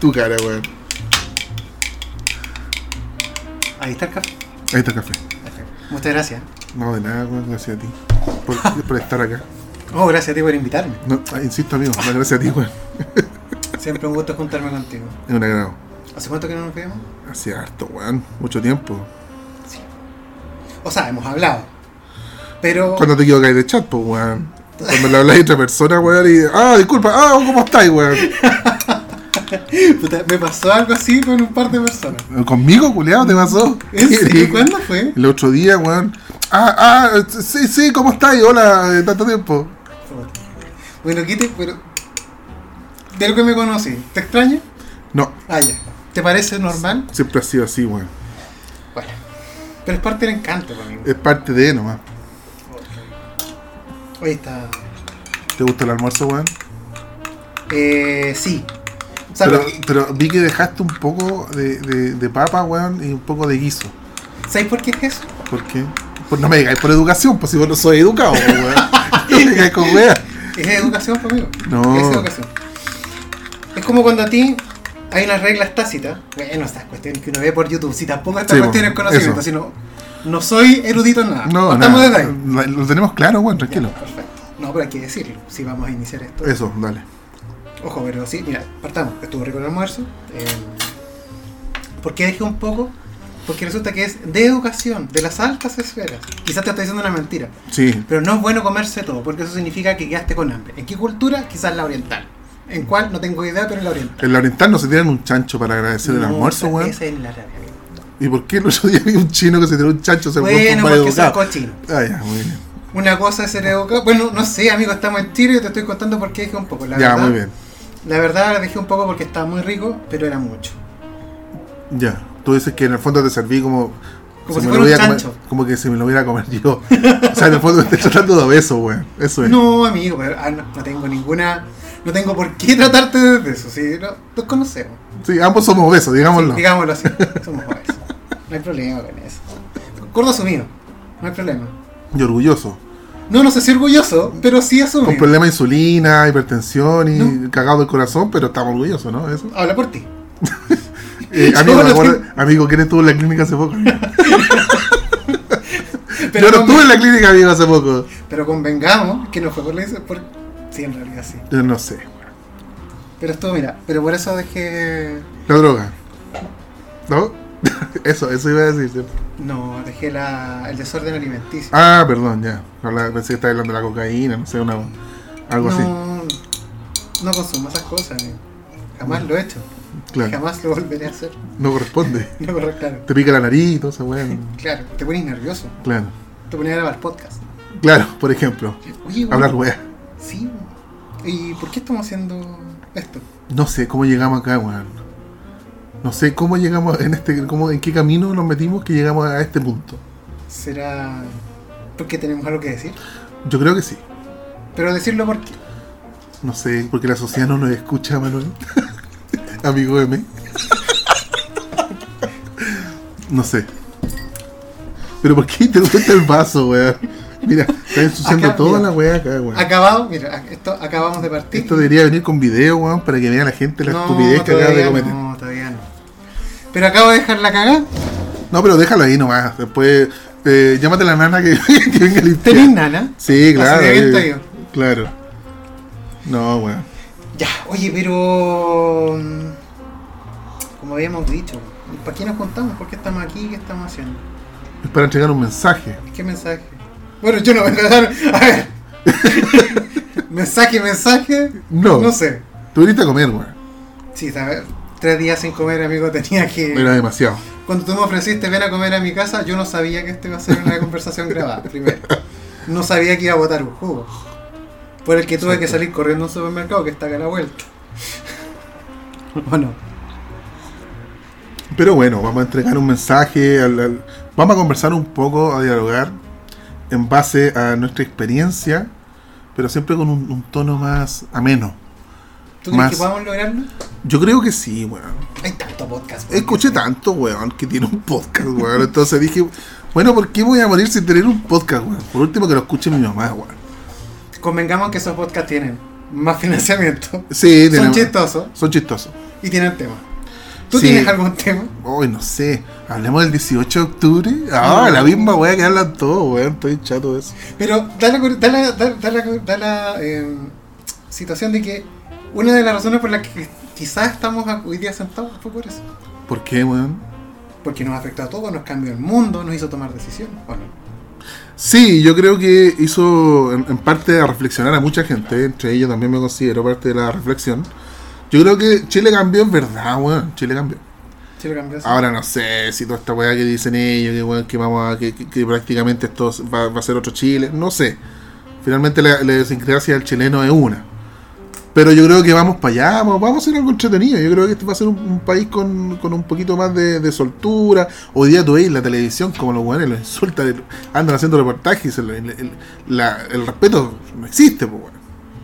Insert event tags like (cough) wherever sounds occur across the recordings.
Tu cara, weón. Ahí está el café. Ahí está el café. Muchas gracias. No, de nada, weón. Gracias a ti. Por, (laughs) por estar acá. Oh, gracias a ti por invitarme. No, ah, insisto, amigo. Gracias a ti, weón. (laughs) Siempre un gusto juntarme contigo. Es un agrado. ¿Hace cuánto que no nos vemos? Hace harto, weón. Mucho tiempo. O sea, hemos hablado. Pero. Cuando te equivocáis de chat, pues, weón. Cuando le habláis a otra persona, weón, y. Ah, disculpa. Ah, ¿cómo estáis, weón? (laughs) (laughs) Puta, me pasó algo así con un par de personas. ¿Conmigo, culiado, te pasó? ¿En (laughs) serio? ¿Cuándo fue? El otro día, weón. Ah, ah, sí, sí, ¿cómo estáis? Hola, de tanto tiempo. Bueno, Kite, pero. De lo que me conocí, ¿te extraña? No, Ah, ya. ¿Te parece normal? siempre ha sido así, weón. Bueno. Pero es parte del encanto conmigo. Es parte de nomás. Oye, está. ¿Te gusta el almuerzo, weón? Eh, sí. Pero, vi que dejaste un poco de, de, de papa, weón, y un poco de guiso. ¿sabes por qué es eso? ¿Por qué? Pues no me digáis por educación, pues si vos no soy educado, pues, weón. (laughs) No me digáis con weón. Es educación conmigo. No. Es educación. Es como cuando a ti hay unas reglas tácitas. Bueno, estas cuestiones que uno ve por YouTube. Si tampoco estas Sí, cuestiones po, conocimiento, eso. sino. No soy erudito en nada. No, Partamos nada, desde ahí. lo tenemos claro, weón, tranquilo. Ya, perfecto. No, pero hay que decirlo. Si vamos a iniciar esto. Eso, dale. Ojo, pero sí, mira, partamos. Estuvo rico el almuerzo. Eh, ¿Por qué dejé un poco? Porque resulta que es de educación, de las altas esferas. Quizás te estoy diciendo una mentira. Sí, Pero no es bueno comerse todo, porque eso significa que quedaste con hambre. ¿En qué cultura? Quizás la oriental. ¿En cuál? No tengo idea, pero en la oriental. en la oriental no se tiran un chancho para agradecer el almuerzo, weón. Esa es la amigo. ¿Y por qué el otro día vi un chino que se tiró un chancho? Se Bueno, porque son educado? cochinos. Ah, ya, muy bien. Una cosa es ser educado. Bueno, no sé, amigo, estamos en Chile y te estoy contando por qué dejé un poco. La ya, verdad, muy bien. La verdad la dejé un poco porque estaba muy rico, pero era mucho. Ya. Tú dices que en el fondo te serví como. Como si me fuera lo un voy a comer- chancho. como que si me lo hubiera comer yo. (laughs) o sea, en el fondo me estoy tratando de obeso, weón. Eso es. No, amigo, pero, ah, no, no tengo ninguna. No tengo por qué tratarte de eso, ¿sí? No, nos conocemos. Sí, ambos somos obesos, digámoslo. Sí, digámoslo así. Somos jóvenes. No hay problema con eso. Acuerdo asumido. No hay problema. Y orgulloso. No, no sé si orgulloso, pero sí Con asumido. problemas de insulina, hipertensión y No. cagado del corazón, pero estamos orgullosos, ¿no? Eso. Habla por ti. (laughs) Eh, amigo, acuerdo- amigo, ¿quién estuvo en la clínica hace poco? (laughs) Pero, Yo no estuve en la clínica, amigo, hace poco. pero convengamos que no fue por la por Sí, en realidad sí. Yo no sé. Pero esto, mira, pero por eso dejé. La droga. ¿No? (laughs) eso, eso iba a decir, ¿cierto? No, dejé la, el desorden alimenticio. Ah, perdón, ya. Habla- Pensé que estaba hablando de la cocaína, no sé, una, algo así. no, no consumo esas cosas, amigo. Jamás lo he hecho. Claro. Jamás lo volveré a hacer. No corresponde. (laughs) No, claro. Te pica la nariz y todo esa (laughs) weá. Claro, te pones nervioso. Claro. Te pones a grabar podcast. Claro, por ejemplo. Oye, güey, Hablar weá. Sí. ¿Y por qué estamos haciendo esto? No sé cómo llegamos acá, weón. No sé cómo llegamos en este, cómo, en qué camino nos metimos que llegamos a este punto. ¿Será porque tenemos algo que decir? Yo creo que sí. Pero decirlo por qué. No sé, porque la sociedad no nos escucha, Manuel. (laughs) Amigo M. no sé. Pero ¿por qué te gusta el vaso, weón? Mira, está ensuciando Acá, toda mira. la weá acá, weón. Acabado, mira, esto acabamos de partir. Esto debería venir con video, weón, para que vea la gente la No, estupidez que acaba de cometer. No. No, no. Pero acabo de dejar la cagada. pero déjalo ahí nomás. Después, eh, llámate a la nana que, (laughs) que venga a limpiar. ¿Tenés nana? Sí, claro. Eh, claro. No, weón. Ya, oye, pero. mm, Como habíamos dicho, ¿para qué nos contamos? ¿Por qué estamos aquí? ¿Qué estamos haciendo? Es para entregar un mensaje. ¿Qué mensaje? Bueno, yo no vengo a dar. A ver. (laughs) mensaje, mensaje. No. No sé. Tú viniste a comer, weón. Sí, ¿sabes? Tres días sin comer, amigo, tenía que. Era demasiado. Cuando tú me ofreciste ven a comer a mi casa, yo no sabía que esto iba a ser una conversación (laughs) grabada, primero. No sabía que iba a botar un jugo. Por el que tuve que salir corriendo a un supermercado que está acá a la vuelta. (laughs) ¿O no? Pero bueno, vamos a entregar un mensaje, al- al- vamos a conversar un poco, a dialogar en base a nuestra experiencia, pero siempre con un, un tono más ameno. ¿Tú crees Más. que podamos lograrlo? Yo creo que sí, weón. Hay tanto podcast. Escuché tanto, weón, que tiene un podcast, weón. Entonces dije, bueno, ¿por qué voy a morir sin tener un podcast, weón? Por último que lo escuche mi mamá, weón. Convengamos que esos podcasts tienen más financiamiento. Sí, Son chistosos son chistosos. y tienen tema. ¿Tú Sí. tienes algún tema? Uy, no sé. Hablemos del 18 de octubre. Ah, No. la misma weá que hablan todos, weón. Estoy chato de eso. Pero da la, da la, da, da la, da la, eh, situación de que una de las razones por las que quizás estamos hoy día sentados fue por eso. ¿Por qué, weón? Porque nos afectó a todos, nos cambió el mundo, nos hizo tomar decisiones. Bueno, Sí, yo creo que hizo en, en parte a reflexionar a mucha gente, entre ellos también me considero parte de la reflexión. Yo creo que Chile cambió en verdad, weón. Chile cambió. Chile cambió así. Ahora no sé si toda esta weá que dicen ellos, que, weón, que vamos a, que, que- que prácticamente esto va, va a ser otro Chile, no sé. Finalmente la, la idiosincrasia del chileno es una. Pero yo creo que vamos para allá, vamos, vamos a hacer algo entretenido. Yo creo que este va a ser un, un país con, con un poquito más de, de soltura. Hoy día tú veis la televisión como los weones los insultan, andan haciendo reportajes. El, el- el- la- el respeto no existe, pues, weón.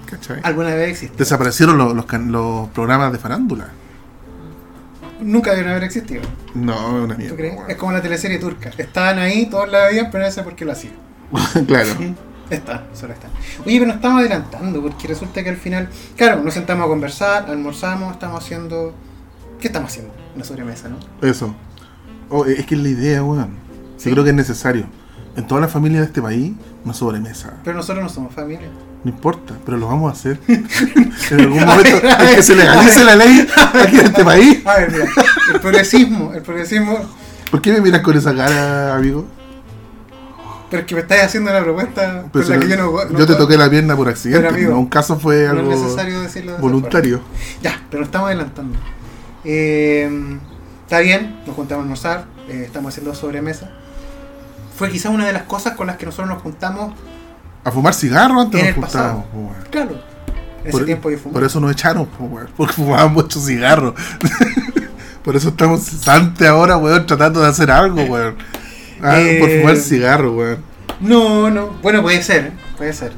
¿Cachai? Alguna vez existe. Desaparecieron los, los, programas de farándula. Nunca deben haber existido. No, es una ¿Tú mierda. crees? weón. Es como la teleserie turca. Estaban ahí, todos la veían, pero no sé por qué lo hacían. (laughs) claro. Está, solo está. Oye, pero nos estamos adelantando, porque resulta que al final, claro, nos sentamos a conversar, almorzamos, estamos haciendo. ¿Qué estamos haciendo? Una sobremesa, ¿no? Eso. Oh, es que es la idea, weón. Sí. Yo creo que es necesario. En todas las familias de este país, una sobremesa. Pero nosotros no somos familia. No importa, pero lo vamos a hacer. (laughs) en algún momento ver, es que se legalice la ley aquí en este país. A ver, mira, el progresismo, el progresismo. ¿Por qué me miras con esa cara, amigo? Pero es que me estás haciendo una propuesta Pues con la si que no- yo no. no yo te toqué la pierna por accidente. Pero, amigo, no, un caso fue No algo es necesario decirlo de esa voluntario. Ya, pero nos estamos adelantando. Eh, está bien, nos juntamos a almorzar, eh, estamos haciendo sobremesa. Fue quizás una de las cosas con las que nosotros nos juntamos, A fumar cigarro antes En nos el pasado. juntábamos, claro. En Por- ese tiempo yo fumaba. Por eso nos echaron, weón, porque fumaban mucho cigarro. (laughs) por eso estamos cesantes ahora, weón, tratando de hacer algo, weón. Ah, Eh, Por fumar cigarro, weón. No, no. Bueno, puede ser, ¿eh? puede ser.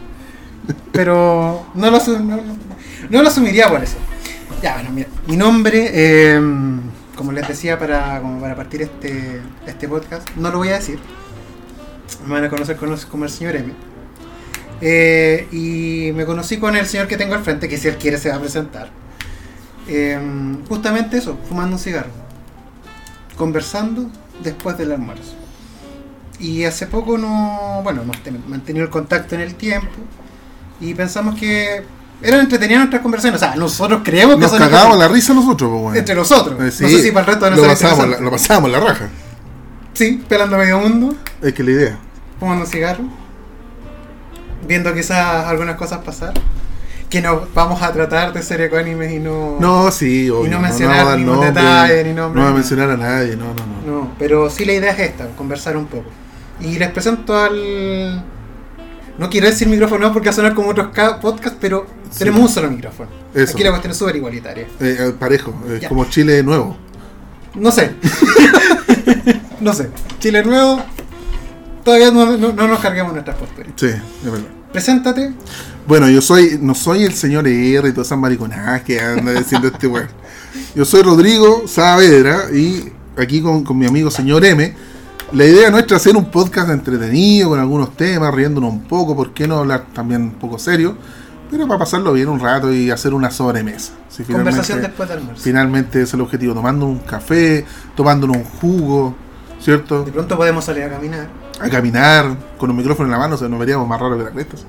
Pero no lo, no, no- no lo asumiría por eso. Ya, bueno, mira. Mi nombre, eh, como les decía para, como para partir este, este podcast, no lo voy a decir. Me van a conocer con- como el señor M. Eh, y me conocí con el señor que tengo al frente, que si él quiere se va a presentar. Eh, justamente eso, fumando un cigarro. Conversando después del almuerzo. Y hace poco no, bueno, hemos ten- mantenido el contacto en el tiempo y pensamos que eran entretenidas nuestras conversaciones. O sea, nosotros creemos que Nos cagábamos la risa nosotros, po, weón. entre nosotros. Eh, sí, no sé si para el resto de lo pasábamos, la, lo pasábamos la raja. Sí, pelando medio mundo, Es que la idea. fumando cigarro, viendo quizás algunas cosas pasar. Que no vamos a tratar de ser ecuánimes y no. No, sí, obvio. no mencionar dar ningún nombre, detalle, ni nombre, No va a mencionar a nadie, no, no, no. No, pero sí la idea es esta, conversar un poco. Y les presento al... No quiero decir micrófono porque va a sonar como otros ca- podcasts, pero Sí. tenemos un solo micrófono. Eso. Aquí la cuestión es súper igualitaria. Eh, eh, parejo, Ya. como Chile nuevo. No sé. (laughs) no sé. Chile Nuevo, todavía no, no- no nos carguemos nuestras posturas. Sí, es verdad. Preséntate. Bueno, yo soy, no soy el señor R y todas esas mariconadas que anda diciendo este weón. Yo soy Rodrigo Saavedra y aquí con, con mi amigo señor M. La idea nuestra es hacer un podcast entretenido con algunos temas, riéndonos un poco, ¿por qué no hablar también un poco serio? Pero para pasarlo bien un rato y hacer una sobremesa. Si Conversación después del almuerzo. Finalmente es el objetivo, tomando un café, tomándonos un jugo, ¿cierto? De pronto podemos salir a caminar. A caminar, con un micrófono en la mano, se nos veríamos más raros que las crestas.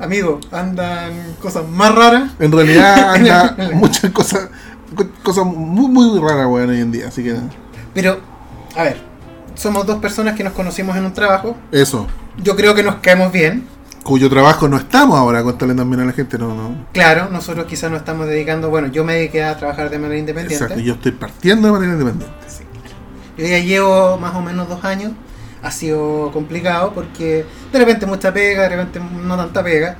Amigo, andan cosas más raras. En realidad (laughs) anda muchas cosas, co- cosas muy, muy raras, weón, hoy en día, así que Pero, a ver, somos dos personas que nos conocimos en un trabajo. eso. Yo creo que nos caemos bien. Cuyo trabajo no estamos ahora, contarle también a la gente, no, no. Claro, nosotros quizás nos estamos dedicando, bueno, yo me dediqué a trabajar de manera independiente. Exacto, yo estoy partiendo de manera independiente. Yo ya llevo más o menos dos años. Ha sido complicado porque de repente mucha pega, de repente no tanta pega.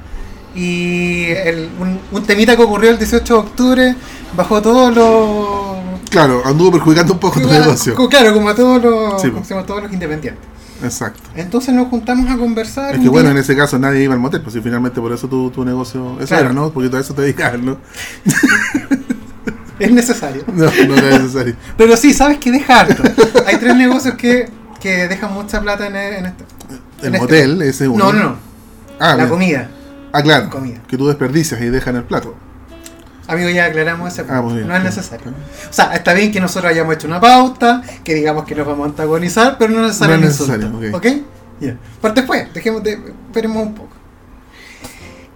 Y el- un, un temita que ocurrió el 18 de octubre bajó todos los... Claro, anduvo perjudicando un poco tu negocio. Claro, como a todos los, Sí, como todos los independientes. Exacto. Entonces nos juntamos a conversar. Es que bueno, en ese caso nadie iba al motel, pues si finalmente por eso tu, tu negocio, eso Claro. era, ¿no? Porque todo eso te dedicas, ¿no? Es necesario. (laughs) No, no era necesario. Pero sí, sabes que deja harto. Hay tres negocios que, que dejan mucha plata en, en esto. El En este- motel, ese uno. No, no, no. Ah, la bien. comida. Ah, claro. Comida. Que tú desperdicias y dejas en el plato. Amigo, ya aclaramos ese punto. Ah. No es necesario. O sea, está bien que nosotros hayamos hecho una pauta, que digamos que nos vamos a antagonizar, pero no es No es necesario. necesario, ¿Ok? Ya. Pero después, dejemos de. Esperemos un poco.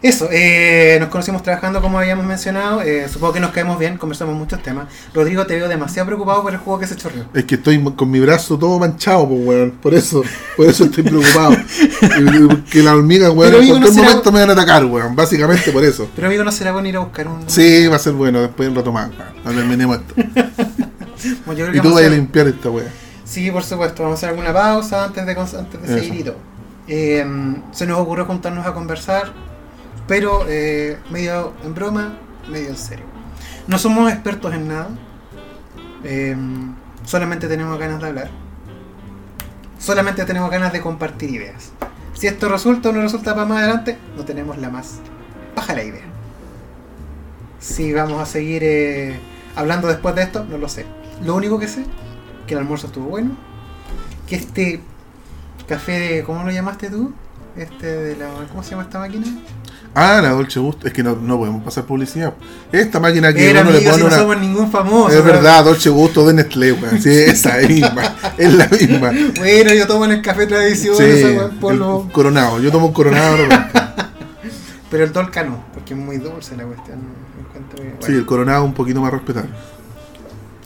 Eso, eh, nos conocimos trabajando como habíamos mencionado. eh, supongo que nos caemos bien, conversamos muchos temas. Rodrigo, te veo demasiado preocupado por el juego que se chorreó. Es que estoy con mi brazo todo manchado, pues, weón. Por eso, por eso estoy preocupado. Que las hormigas, weón, en no cualquier será- momento me van a atacar, weón. Básicamente por eso. Pero amigo, no será bueno ir a buscar un. Sí, va a ser bueno, después lo tomamos. weón. Terminemos esto. (laughs) Bueno, Y tú a vas a hacer- limpiar esta weá. Sí, por supuesto. Vamos a hacer alguna pausa antes de, antes de seguir y todo. Eh, se nos ocurrió juntarnos a conversar, pero eh, medio en broma, medio en serio. No somos expertos en nada. eh, solamente tenemos ganas de hablar. Solamente tenemos ganas de compartir ideas. Si esto resulta o no resulta para más adelante, no tenemos la más baja la idea. Si vamos a seguir eh, hablando después de esto, no lo sé. Lo único que sé, que el almuerzo estuvo bueno, que este café de, ¿cómo lo llamaste tú? Este de la, ¿cómo se llama esta máquina? Ah, la Dolce Gusto. Es que no, no podemos pasar publicidad. Esta máquina que Era uno le si pone no una. somos ningún famoso. Es pero- verdad, Dolce Gusto de Nestlé, weón. Sí, esa es misma. Es la misma. Bueno, yo tomo en el café tradición, Sí, esa coronado. Yo tomo un coronado. Pero el Dolca no, porque es muy dulce la cuestión. Sí, el coronado un poquito más respetable.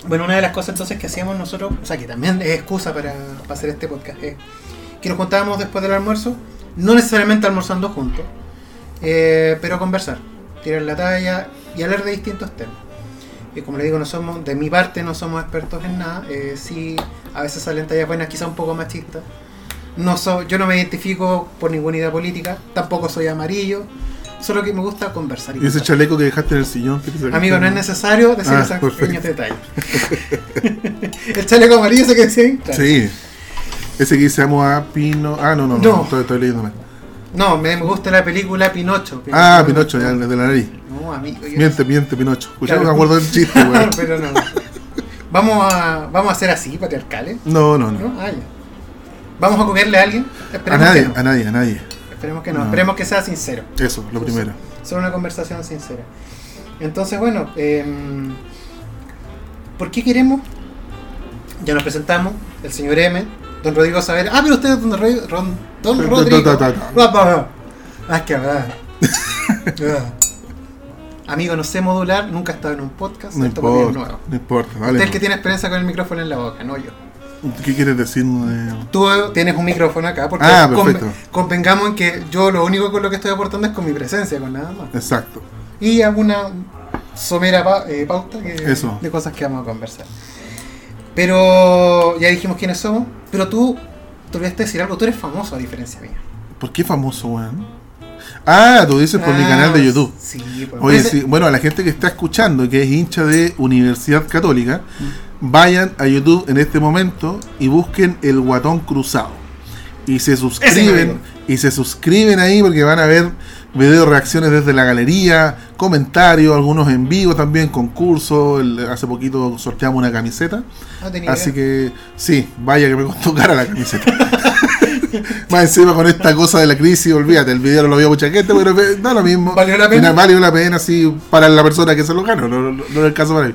Bueno, una de las cosas entonces que hacíamos nosotros, o sea, que también es excusa para, para hacer este podcast, es que nos juntábamos después del almuerzo, no necesariamente almorzando juntos, eh, pero conversar, tirar la talla y hablar de distintos temas. Y como le digo, no somos, de mi parte no somos expertos en nada, eh, sí, a veces salen tallas buenas, quizá un poco machistas. No so- yo no me identifico por ninguna idea política, tampoco soy amarillo, solo que me gusta conversar. Y Y ese chaleco que dejaste en el sillón. Amigo, no es necesario decir Ah, esos pequeños detalles. (laughs) el chaleco amarillo ese que decía ahí, claro. Sí. Ese que dice amo a Pino. Ah, no, no, no. No. Estoy, estoy leyéndome. No, me, gusta la película Pinocho. Ah, Pinocho, ya, de la nariz. No, amigo. yo- Miente, miente, Pinocho. Escucha, Claro. me acuerdo del chiste, (laughs) weón. Pero no. Vamos a, vamos a hacer así, patriarcales. No, no, no. ¿No? Ah, ya. Vamos a comerle a alguien. A Esperemos nadie, que no. a nadie, a nadie. Esperemos que no. No. Esperemos que sea sincero. Eso, lo primero. Solo una conversación sincera. Entonces, bueno, em, ¿por qué queremos? Ya nos presentamos, el señor M, don Rodrigo Saber. Ah, pero usted es don, Rodrigo. Ron- don (laughs) Rodrigo. es que hablar. Amigo, no sé modular, nunca he estado en un podcast. No esto importa, nuevo. no importa. Usted Dale, es el que tiene experiencia con el micrófono en la boca, no yo. ¿Qué quieres decir? eh? Tú tienes un micrófono acá, porque Ah, perfecto. convengamos en que yo lo único con lo que estoy aportando es con mi presencia, con nada más. Exacto. Y alguna somera pa- eh, pauta que- Eso. de cosas que vamos a conversar. Pero ya dijimos quiénes somos, pero tú te olvidaste de decir algo, tú eres famoso a diferencia mía. ¿Por qué famoso, weón? Ah, tú dices por mi Ah, canal de YouTube. Sí, pues. Oye, Ese- sí, bueno, a la gente que está escuchando que es hincha de Universidad Católica, vayan a YouTube en este momento y busquen el Guatón Cruzado. Y se suscriben, y se suscriben ahí porque van a ver video reacciones desde la galería, comentarios, algunos en vivo también, concursos. el- hace poquito sorteamos una camiseta. no tenía Así idea. que sí, vaya que me costó cara la camiseta. (laughs) Más encima con esta cosa de la crisis, olvídate, el video no lo vio mucha gente, pero da lo mismo. ¿Valió la pena? Valió la pena, sí, para la persona que se lo ganó, no, no, no es el caso para mí.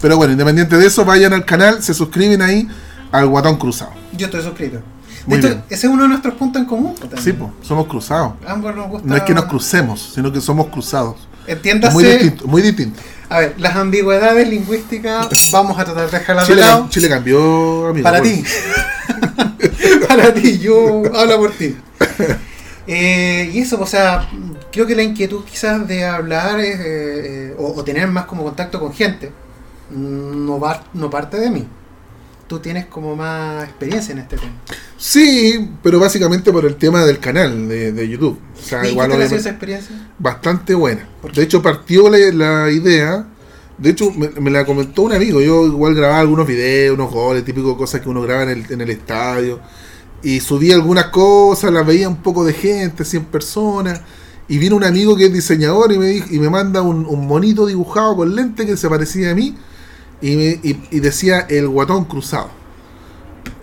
Pero bueno, independiente de eso, vayan al canal, se suscriben ahí al Guatón Cruzado. Yo estoy suscrito. De hecho, ese es uno de nuestros puntos en común. pues, también. Sí, pues, somos cruzados. Ambos nos gusta. No es que nos crucemos, sino que somos cruzados. Entiéndase. Muy distinto, muy distinto. A ver, las ambigüedades lingüísticas (laughs) vamos a tratar de dejarlas de Chile, lado. Chile cambió, amigo. Para ti. (laughs) Para ti, yo (laughs) hablo por ti. Eh, y eso, o sea, creo que la inquietud quizás de hablar es, eh, eh, o, o tener más como contacto con gente no, va, no parte de mí. Tú tienes como más experiencia en este tema. Sí, pero básicamente por el tema del canal de, de YouTube. O sea, ¿Y qué igual te pareció obviamente- esa experiencia? bastante buena. ¿Por qué? De hecho, partió la, la idea. De hecho, me, me la comentó un amigo. Yo igual grababa algunos videos, unos goles, típico cosas que uno graba en el, en el estadio. Y subí algunas cosas, las veía un poco de gente, 100 personas. Y vino un amigo que es diseñador y me, dijo- y me manda un, un monito dibujado con lente que se parecía a mí. Y, me- y- y decía el guatón cruzado.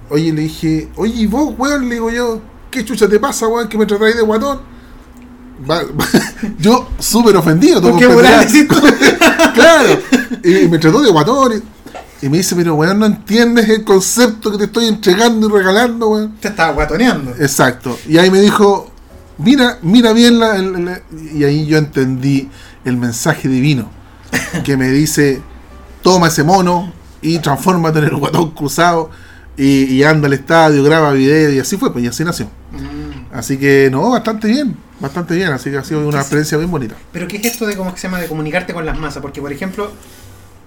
Oye, le dije, oye, ¿y vos, weón? Le digo yo, ¿qué chucha te pasa, weón, que me tratáis de guatón? Va- (laughs) yo súper ofendido. tú ¿Por qué (laughs) claro. Y, me trató de guatón. Y, y me dice, pero weón, no entiendes el concepto que te estoy entregando y regalando, weón. Te estaba guatoneando. Exacto. Y ahí me dijo, mira, mira bien la, el- y ahí yo entendí el mensaje divino que me dice, toma ese mono y transfórmate en el guatón cruzado y, y anda al estadio, graba video y así fue, pues y así nació. Mm. Así que no, bastante bien, bastante bien, así que ha sido una experiencia bien bonita. Pero ¿qué es esto de cómo se llama de comunicarte con las masas? Porque, por ejemplo,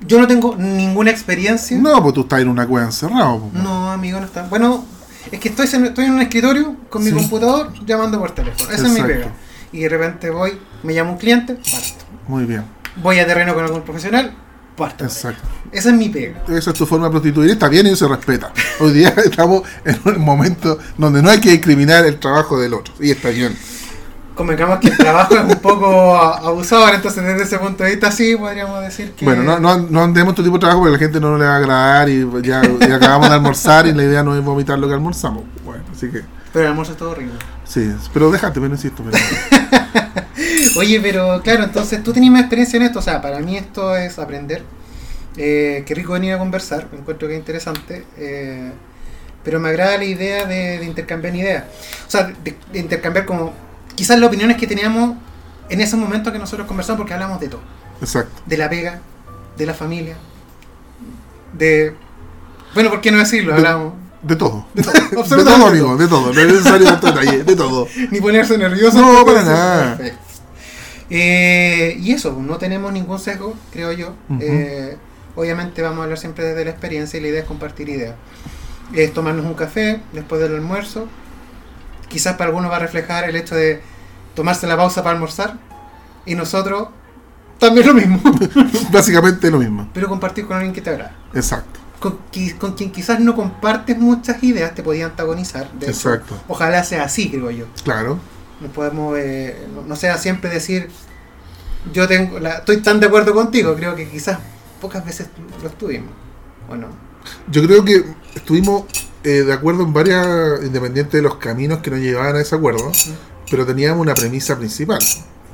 yo no tengo ninguna experiencia. No, pues tú estás en una cueva encerrado. pues. No, amigo, no está. Bueno, es que estoy, en- estoy en un escritorio con mi Sí. computador llamando por teléfono. Esa es mi pega. Y de repente voy, me llama un cliente, parto. Muy bien, Voy a terreno con algún profesional, parto. exacto. Esa es mi pega. Esa es tu forma de prostituir, está bien y se respeta. Hoy día (laughs) estamos en un momento donde no hay que discriminar el trabajo del otro, y está bien. Convengamos que el trabajo es un poco abusador, entonces desde ese punto de vista sí podríamos decir que... Bueno, no, no, no andemos tu tipo de trabajo porque a la gente no le va a agradar y ya, ya acabamos de almorzar y la idea no es vomitar lo que almorzamos. Bueno, así que Pero el almuerzo es todo horrible. sí, pero déjate, pero insisto. Pero, (laughs) (laughs) Oye, pero claro, entonces tú tenías más experiencia en esto, o sea, para mí esto es aprender. Eh, qué rico venir a conversar, encuentro que es interesante. eh, pero me agrada la idea de, de intercambiar ideas. O sea, de, de intercambiar como quizás las opiniones que teníamos en ese momento que nosotros conversamos, porque hablamos de todo. exacto. De la pega, de la familia, de... Bueno, ¿por qué no decirlo? De- Hablamos De todo. de (laughs) todo, De todo, amigo, de todo. No es necesario tanto detalle, de todo. (laughs) ni ponerse nervioso. No, para nada. Perfecto. Eh, y eso, no tenemos ningún sesgo, creo yo. Eh, obviamente vamos a hablar siempre desde la experiencia y la idea es compartir ideas. Es tomarnos un café después del almuerzo. Quizás para algunos va a reflejar el hecho de tomarse la pausa para almorzar. Y nosotros también lo mismo. (laughs) Básicamente lo mismo. Pero compartir con alguien que te agrada. Exacto. Con, qui- con quien quizás no compartes muchas ideas, te podía antagonizar. De hecho, Exacto. ojalá sea así, creo yo. Claro. No podemos, eh, no, sea siempre decir, yo tengo, la, estoy tan de acuerdo contigo, creo que quizás pocas veces lo estuvimos, ¿o no? Yo creo que estuvimos eh, de acuerdo en varias, independiente de los caminos que nos llevaban a ese acuerdo, pero teníamos una premisa principal,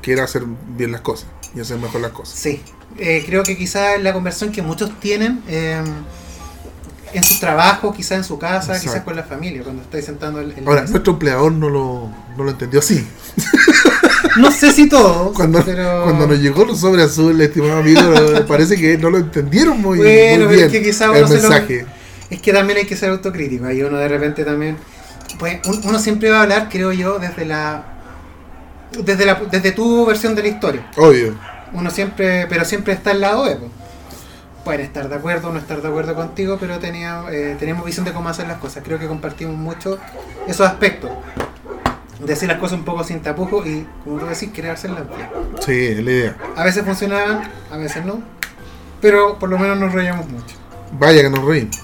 que era hacer bien las cosas y hacer mejor las cosas. Sí, eh, creo que quizás la conversión que muchos tienen eh, en su trabajo, quizás en su casa, Exacto. quizás con la familia, cuando estáis sentando el, el- Ahora, nuestro empleador no lo, no lo entendió así. (laughs) No sé si todos, Cuando, pero... cuando nos llegó los sobre azul, estimado amigo, (laughs) parece que no lo entendieron muy, Bueno, muy bien es que quizá el uno se lo- mensaje. Es que también hay que ser autocrítico, ahí uno de repente también... Pues un- uno siempre va a hablar, creo yo, desde la... Desde, la, desde tu versión de la historia. Obvio. uno siempre, pero siempre está al lado de. po. Pueden estar de acuerdo o no estar de acuerdo contigo, pero tenía, eh, teníamos visión de cómo hacer las cosas. Creo que compartimos mucho esos aspectos. Decir las cosas un poco sin tapujos y, como tú decís, crearse en la vida. Sí, es la idea. A veces funcionaban, a veces no. Pero por lo menos nos reíamos mucho. Vaya que nos reímos.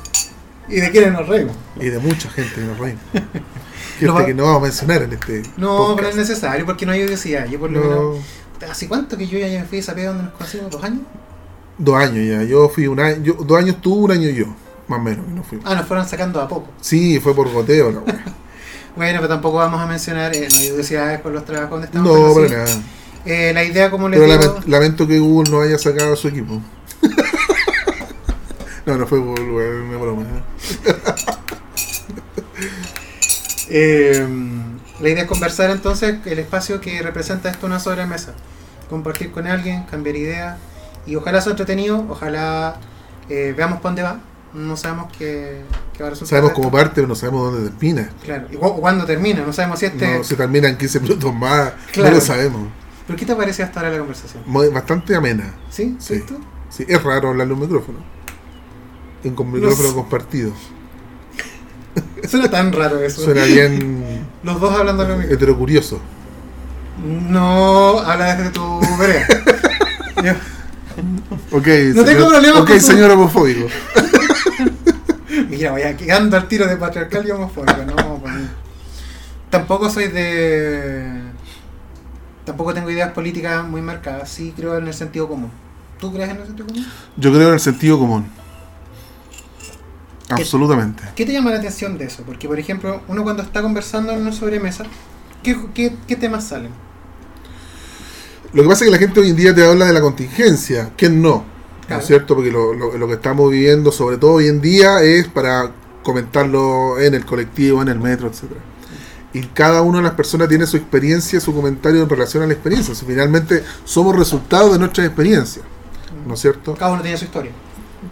¿Y de quiénes nos reímos? Y de mucha gente nos reímos. (laughs) Gente va- que no vamos a mencionar en este. No, podcast. pero es necesario porque no hay odiosidad. Yo por lo No, menos. ¿Hace cuánto que yo ya me fui a esa pega donde nos conocimos? ¿Dos años? Dos años ya. Yo fui un año. Yo, dos años tú, un año yo. Más o menos. nos fuimos. Ah, nos fueron sacando a poco. Sí, fue por goteo la wea. (laughs) Bueno, pero tampoco vamos a mencionar, eh, no hay odiosidades con los trabajos donde estamos. No, para nada. Eh, la idea, como les Pero digo, lament- lamento que Google no haya sacado a su equipo. (laughs) no, no fue Google, broma. ¿eh? eh, la idea es conversar entonces el espacio que representa esto una sobremesa. Compartir con alguien, cambiar ideas y ojalá sea entretenido, ojalá eh, veamos para dónde va. No sabemos qué, qué va a resultar. Sabemos cómo parte, pero no sabemos dónde termina. Claro, y cu- cuándo termina, no sabemos si este. No, si termina en 15 minutos más, Claro. no lo sabemos. ¿Pero qué te parece hasta ahora la conversación? Muy- bastante amena. ¿Sí? Sí. ¿Sí? es raro hablarle un micrófono. En con No micrófono sé. compartido. (laughs) Suena tan raro eso. Suena bien (laughs) Los dos hablando lo mismo. heterocurioso. No, habla desde tu vereda. (laughs) Ok, No tengo problemas Ok, señor homofóbico. (laughs) Mira, voy a quedando al tiro de patriarcal y homofóbico, no, pues, Tampoco soy de. Tampoco tengo ideas políticas muy marcadas, sí creo en el sentido común. ¿Tú crees en el sentido común? Yo creo en el sentido común. Absolutamente. ¿Qué te llama la atención de eso? Porque, por ejemplo, uno cuando está conversando en una sobremesa, ¿qué, qué, qué temas salen? Lo que pasa es que la gente hoy en día te habla de la contingencia, que no, ¿no es cierto? Porque lo, lo- lo que estamos viviendo, sobre todo hoy en día, es para comentarlo en el colectivo, en el metro, etcétera. Y cada una de las personas tiene su experiencia, su comentario en relación a la experiencia. Si finalmente somos resultado de nuestras experiencias, ¿no es cierto? Cada uno tiene su historia.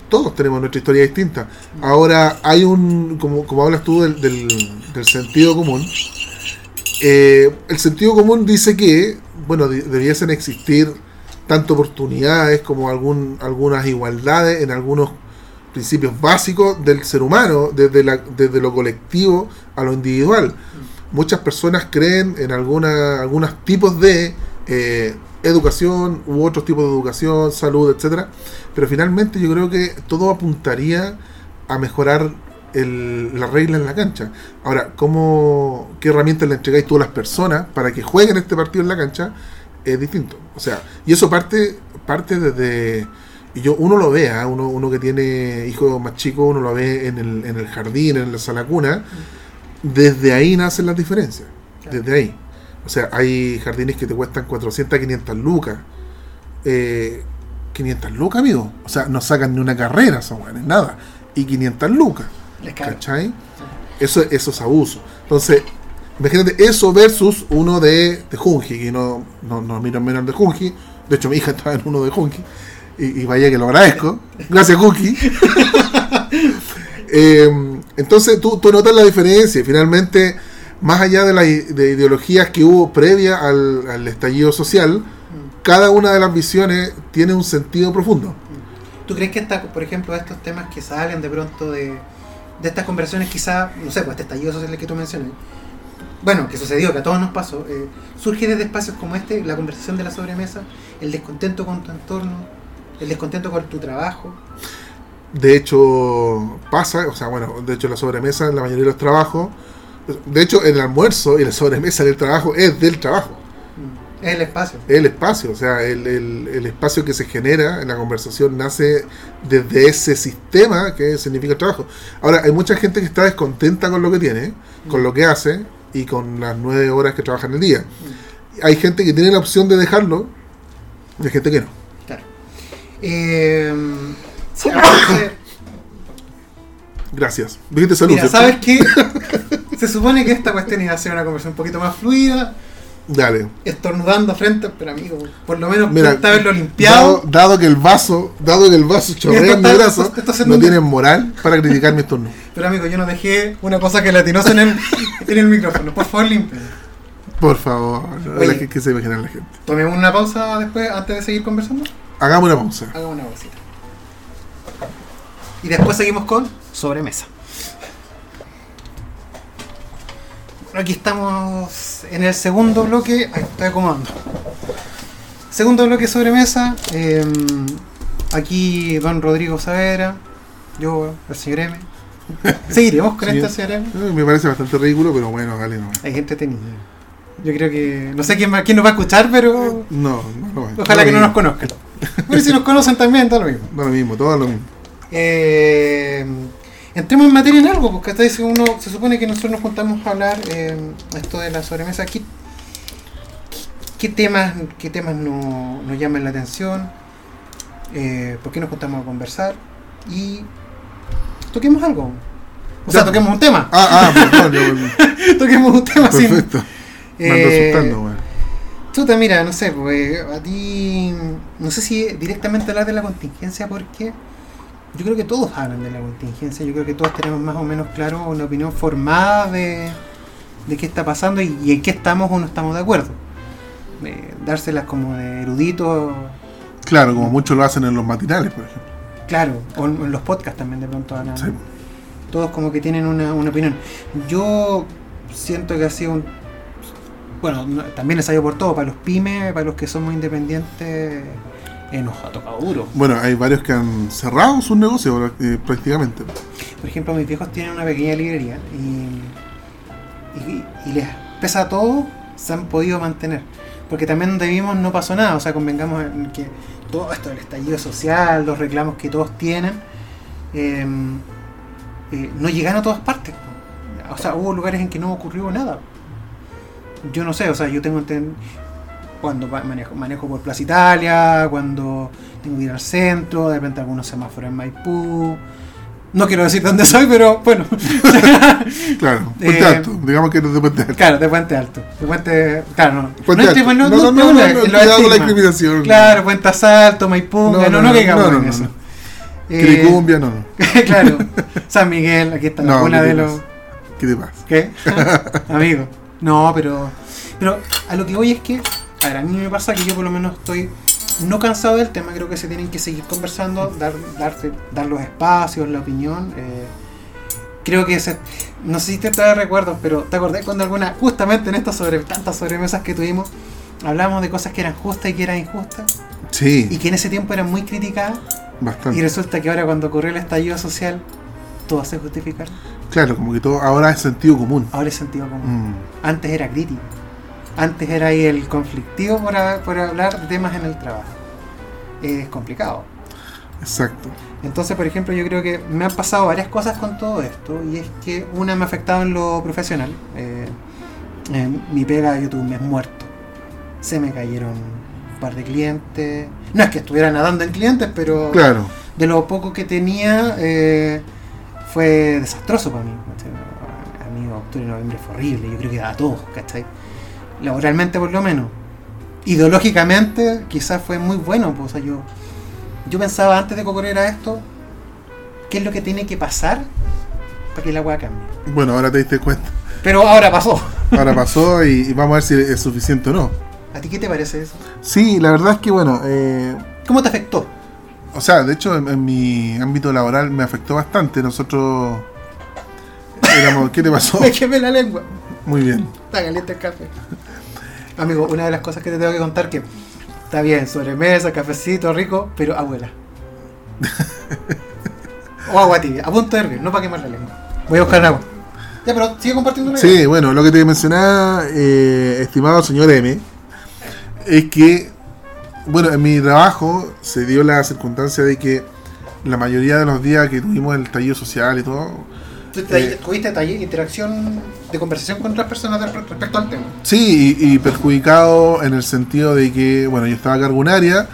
todos tenemos nuestra historia distinta. Ahora, hay un, como, como hablas tú del, del- del sentido común, eh, el sentido común dice que, bueno, de- debiesen existir tanto oportunidades como algún, algunas igualdades en algunos principios básicos del ser humano, desde, la, desde lo colectivo a lo individual. Muchas personas creen en alguna, algunos tipos de eh, educación u otros tipos de educación, salud, etcétera, pero finalmente yo creo que todo apuntaría a mejorar el- la regla en la cancha. Ahora, ¿cómo, ¿qué herramientas le entregáis tú a las personas para que jueguen este partido en la cancha? Es distinto. O sea, y eso parte, parte desde. Y yo, uno lo ve, ¿ah? uno, uno que tiene hijos más chicos, uno lo ve en el, en el jardín, en la sala cuna. Desde ahí nacen las diferencias. Claro. Desde ahí. O sea, hay jardines que te cuestan 400, 500 lucas. Eh, 500 lucas, amigo. O sea, no sacan ni una carrera, son buenos, nada. Y 500 lucas. ¿Cachai? Eso, eso es abuso. Entonces, imagínate eso versus uno de, de Junji, que no, no, no miro menos de Junji. De hecho, mi hija estaba en uno de Junji. Y, y vaya que lo agradezco. Gracias, Junji. (laughs) Eh, entonces, tú, tú notas la diferencia. Finalmente, más allá de las de ideologías que hubo previa al, al estallido social, cada una de las visiones tiene un sentido profundo. ¿Tú crees que esta, por ejemplo, estos temas que salen de pronto de, de estas conversaciones, quizá, no sé, pues este estallido social que tú mencionas, bueno, que sucedió, que a todos nos pasó, eh, surge desde espacios como este, la conversación de la sobremesa, el descontento con tu entorno, el descontento con tu trabajo. De hecho, pasa, o sea, bueno, de hecho la sobremesa en la mayoría de los trabajos, de hecho el almuerzo y la sobremesa del trabajo es del trabajo, el espacio. es el espacio, o sea, el, el- el espacio que se genera en la conversación nace desde ese sistema que significa el trabajo. Ahora, hay mucha gente que está descontenta con lo que tiene, con lo que hace y con las nueve horas que trabaja en el día. Hay gente que tiene la opción de dejarlo y hay gente que no. Claro. Eh, Gracias. Dijiste salud. mira. ¿sabes qué? (laughs) Se supone que esta cuestión iba a ser una conversación un poquito más fluida, Dale. estornudando frente, pero amigo, por lo menos Mira, cuesta haberlo limpiado. dado que el vaso, dado que el vaso chorrea en mi brazo, no un- tienen moral para criticar mis (laughs) turnos. Pero amigo, yo no dejé una cosa gelatinosa en el, (laughs) en el micrófono. Por favor, limpia. Por favor, Oye. la que, que se imagina la gente. Tomemos una pausa después, antes de seguir conversando. Hagamos una pausa. Hagamos una pausita. Y después seguimos con sobremesa. Aquí estamos en el segundo bloque. Ahí estoy acomodando. Segundo bloque sobremesa. eh, aquí don Rodrigo Saavedra. Yo, el señor M. (laughs) Seguiremos con Sí. esta señor M. Eh, Me parece bastante ridículo, pero bueno, dale, no. Hay gente tenida. Yo creo que. No sé quién, quién nos va a escuchar, pero. No, no, no. Ojalá da que lo no nos conozcan. (laughs) Pero si nos conocen también, da lo mismo. Da lo mismo, todo lo mismo. Eh, entremos en materia en algo, porque hasta dice uno, se supone que nosotros nos juntamos a hablar eh, esto de la sobremesa. ¿Qué, qué temas, qué temas no- nos llaman la atención? Eh, ¿Por qué nos juntamos a conversar? Y toquemos algo. O sea, toquemos un tema. Ah, ah, perdón, yo- (laughs) toquemos un tema sin- perfecto. Me ando Eh, asustando. Chuta, mira, no sé, pues a ti, no sé si directamente hablar de la contingencia, porque yo creo que todos hablan de la contingencia, yo creo que todos tenemos más o menos claro una opinión formada de, de qué está pasando y, y en qué estamos o no estamos de acuerdo. Eh, dárselas como de erudito, Claro, como muchos lo hacen en los matinales, por ejemplo. claro, o en, en los podcasts también de pronto hablan. Sí. todos como que tienen una, una opinión. Yo siento que ha sido un... Bueno, no- también les salió por todo, para los pymes, para los que somos independientes, eh, nos ha tocado duro. Bueno, hay varios que han cerrado sus negocios eh, prácticamente. Por ejemplo, mis viejos tienen una pequeña librería y, y, y les pesa a todo, se han podido mantener. Porque también donde vivimos no pasó nada, o sea, convengamos en que todo esto del estallido social, los reclamos que todos tienen, eh, eh, no llegaron a todas partes. O sea, hubo lugares en que no ocurrió nada. Yo no sé, o sea, yo tengo cuando manejo, manejo por Plaza Italia, cuando tengo que ir al centro, de repente algunos semáforos en Maipú. No quiero decir dónde soy, pero bueno. Claro, Puente Eh, Alto, digamos que no es de Puente Alto. claro, de Puente Alto. De Puente. Claro, no. Puente no, Alto. este- No, no, no, no, no, cuidado con la discriminación. Claro, Puente Asalto, Maipú, no, no, no, caigamos no, en no, eso. no. Eh, Quiricumbia, no, no. claro, San Miguel, aquí está la No, cuna ¿qué de los. ¿Qué te pasa? ¿Qué? Amigo. No, pero. Pero a lo que voy es que. A ver, a mí me pasa que yo por lo menos estoy no cansado del tema, creo que se tienen que seguir conversando, dar, darte- dar los espacios, la opinión. eh, creo que se, no sé si te trae recuerdos, pero ¿te acordás cuando alguna, justamente en estas sobre tantas sobremesas que tuvimos, hablamos de cosas que eran justas y que eran injustas, y Sí, que en ese tiempo eran muy criticadas, y bastante. resulta que ahora cuando ocurrió el estallido social, todo se justificar. Claro, como que todo ahora es sentido común. Ahora es sentido común. Mm, Antes era crítico. Antes era ahí el conflictivo por, ha- por hablar de temas en el trabajo. Es complicado. exacto. Entonces, por ejemplo, yo creo que me han pasado varias cosas con todo esto. Y es que una me ha afectado en lo profesional. Eh, mi pega yo tuve un mes muerto. Se me cayeron un par de clientes. No es que estuviera nadando en clientes, pero Claro. de lo poco que tenía eh, fue desastroso para mí. A mí octubre y noviembre fue horrible, yo creo que a todos, ¿cachai? Laboralmente por lo menos. Ideológicamente quizás fue muy bueno, pues, o sea, yo, yo pensaba antes de que ocurriera esto, ¿qué es lo que tiene que pasar para que la agua cambie? Bueno, ahora te diste cuenta. Pero ahora pasó. Ahora (laughs) pasó y, y vamos a ver si es suficiente o no. ¿A ti qué te parece eso? Sí, la verdad es que, bueno, eh, ¿Cómo te afectó? o sea, de hecho, en, en mi ámbito laboral me afectó bastante. Nosotros éramos, ¿qué te pasó? (laughs) Me quemé la lengua. Muy bien. Está caliente el café. Amigo, una de las cosas que te tengo que contar que está bien, sobremesa, cafecito rico, pero abuela. (laughs) o agua tibia, a punto de hervir, no para quemar la lengua. Voy a buscar agua. Ya, pero sigue compartiendo la Sí, bueno, lo que te mencionaba, eh, estimado señor M, es que, bueno, en mi trabajo se dio la circunstancia de que la mayoría de los días que tuvimos el tallido social y todo, ¿Tú te- eh, ¿Tuviste taller, interacción de conversación con otras personas respecto al tema? sí, y, y perjudicado en el sentido de que, bueno, yo estaba a cargo un área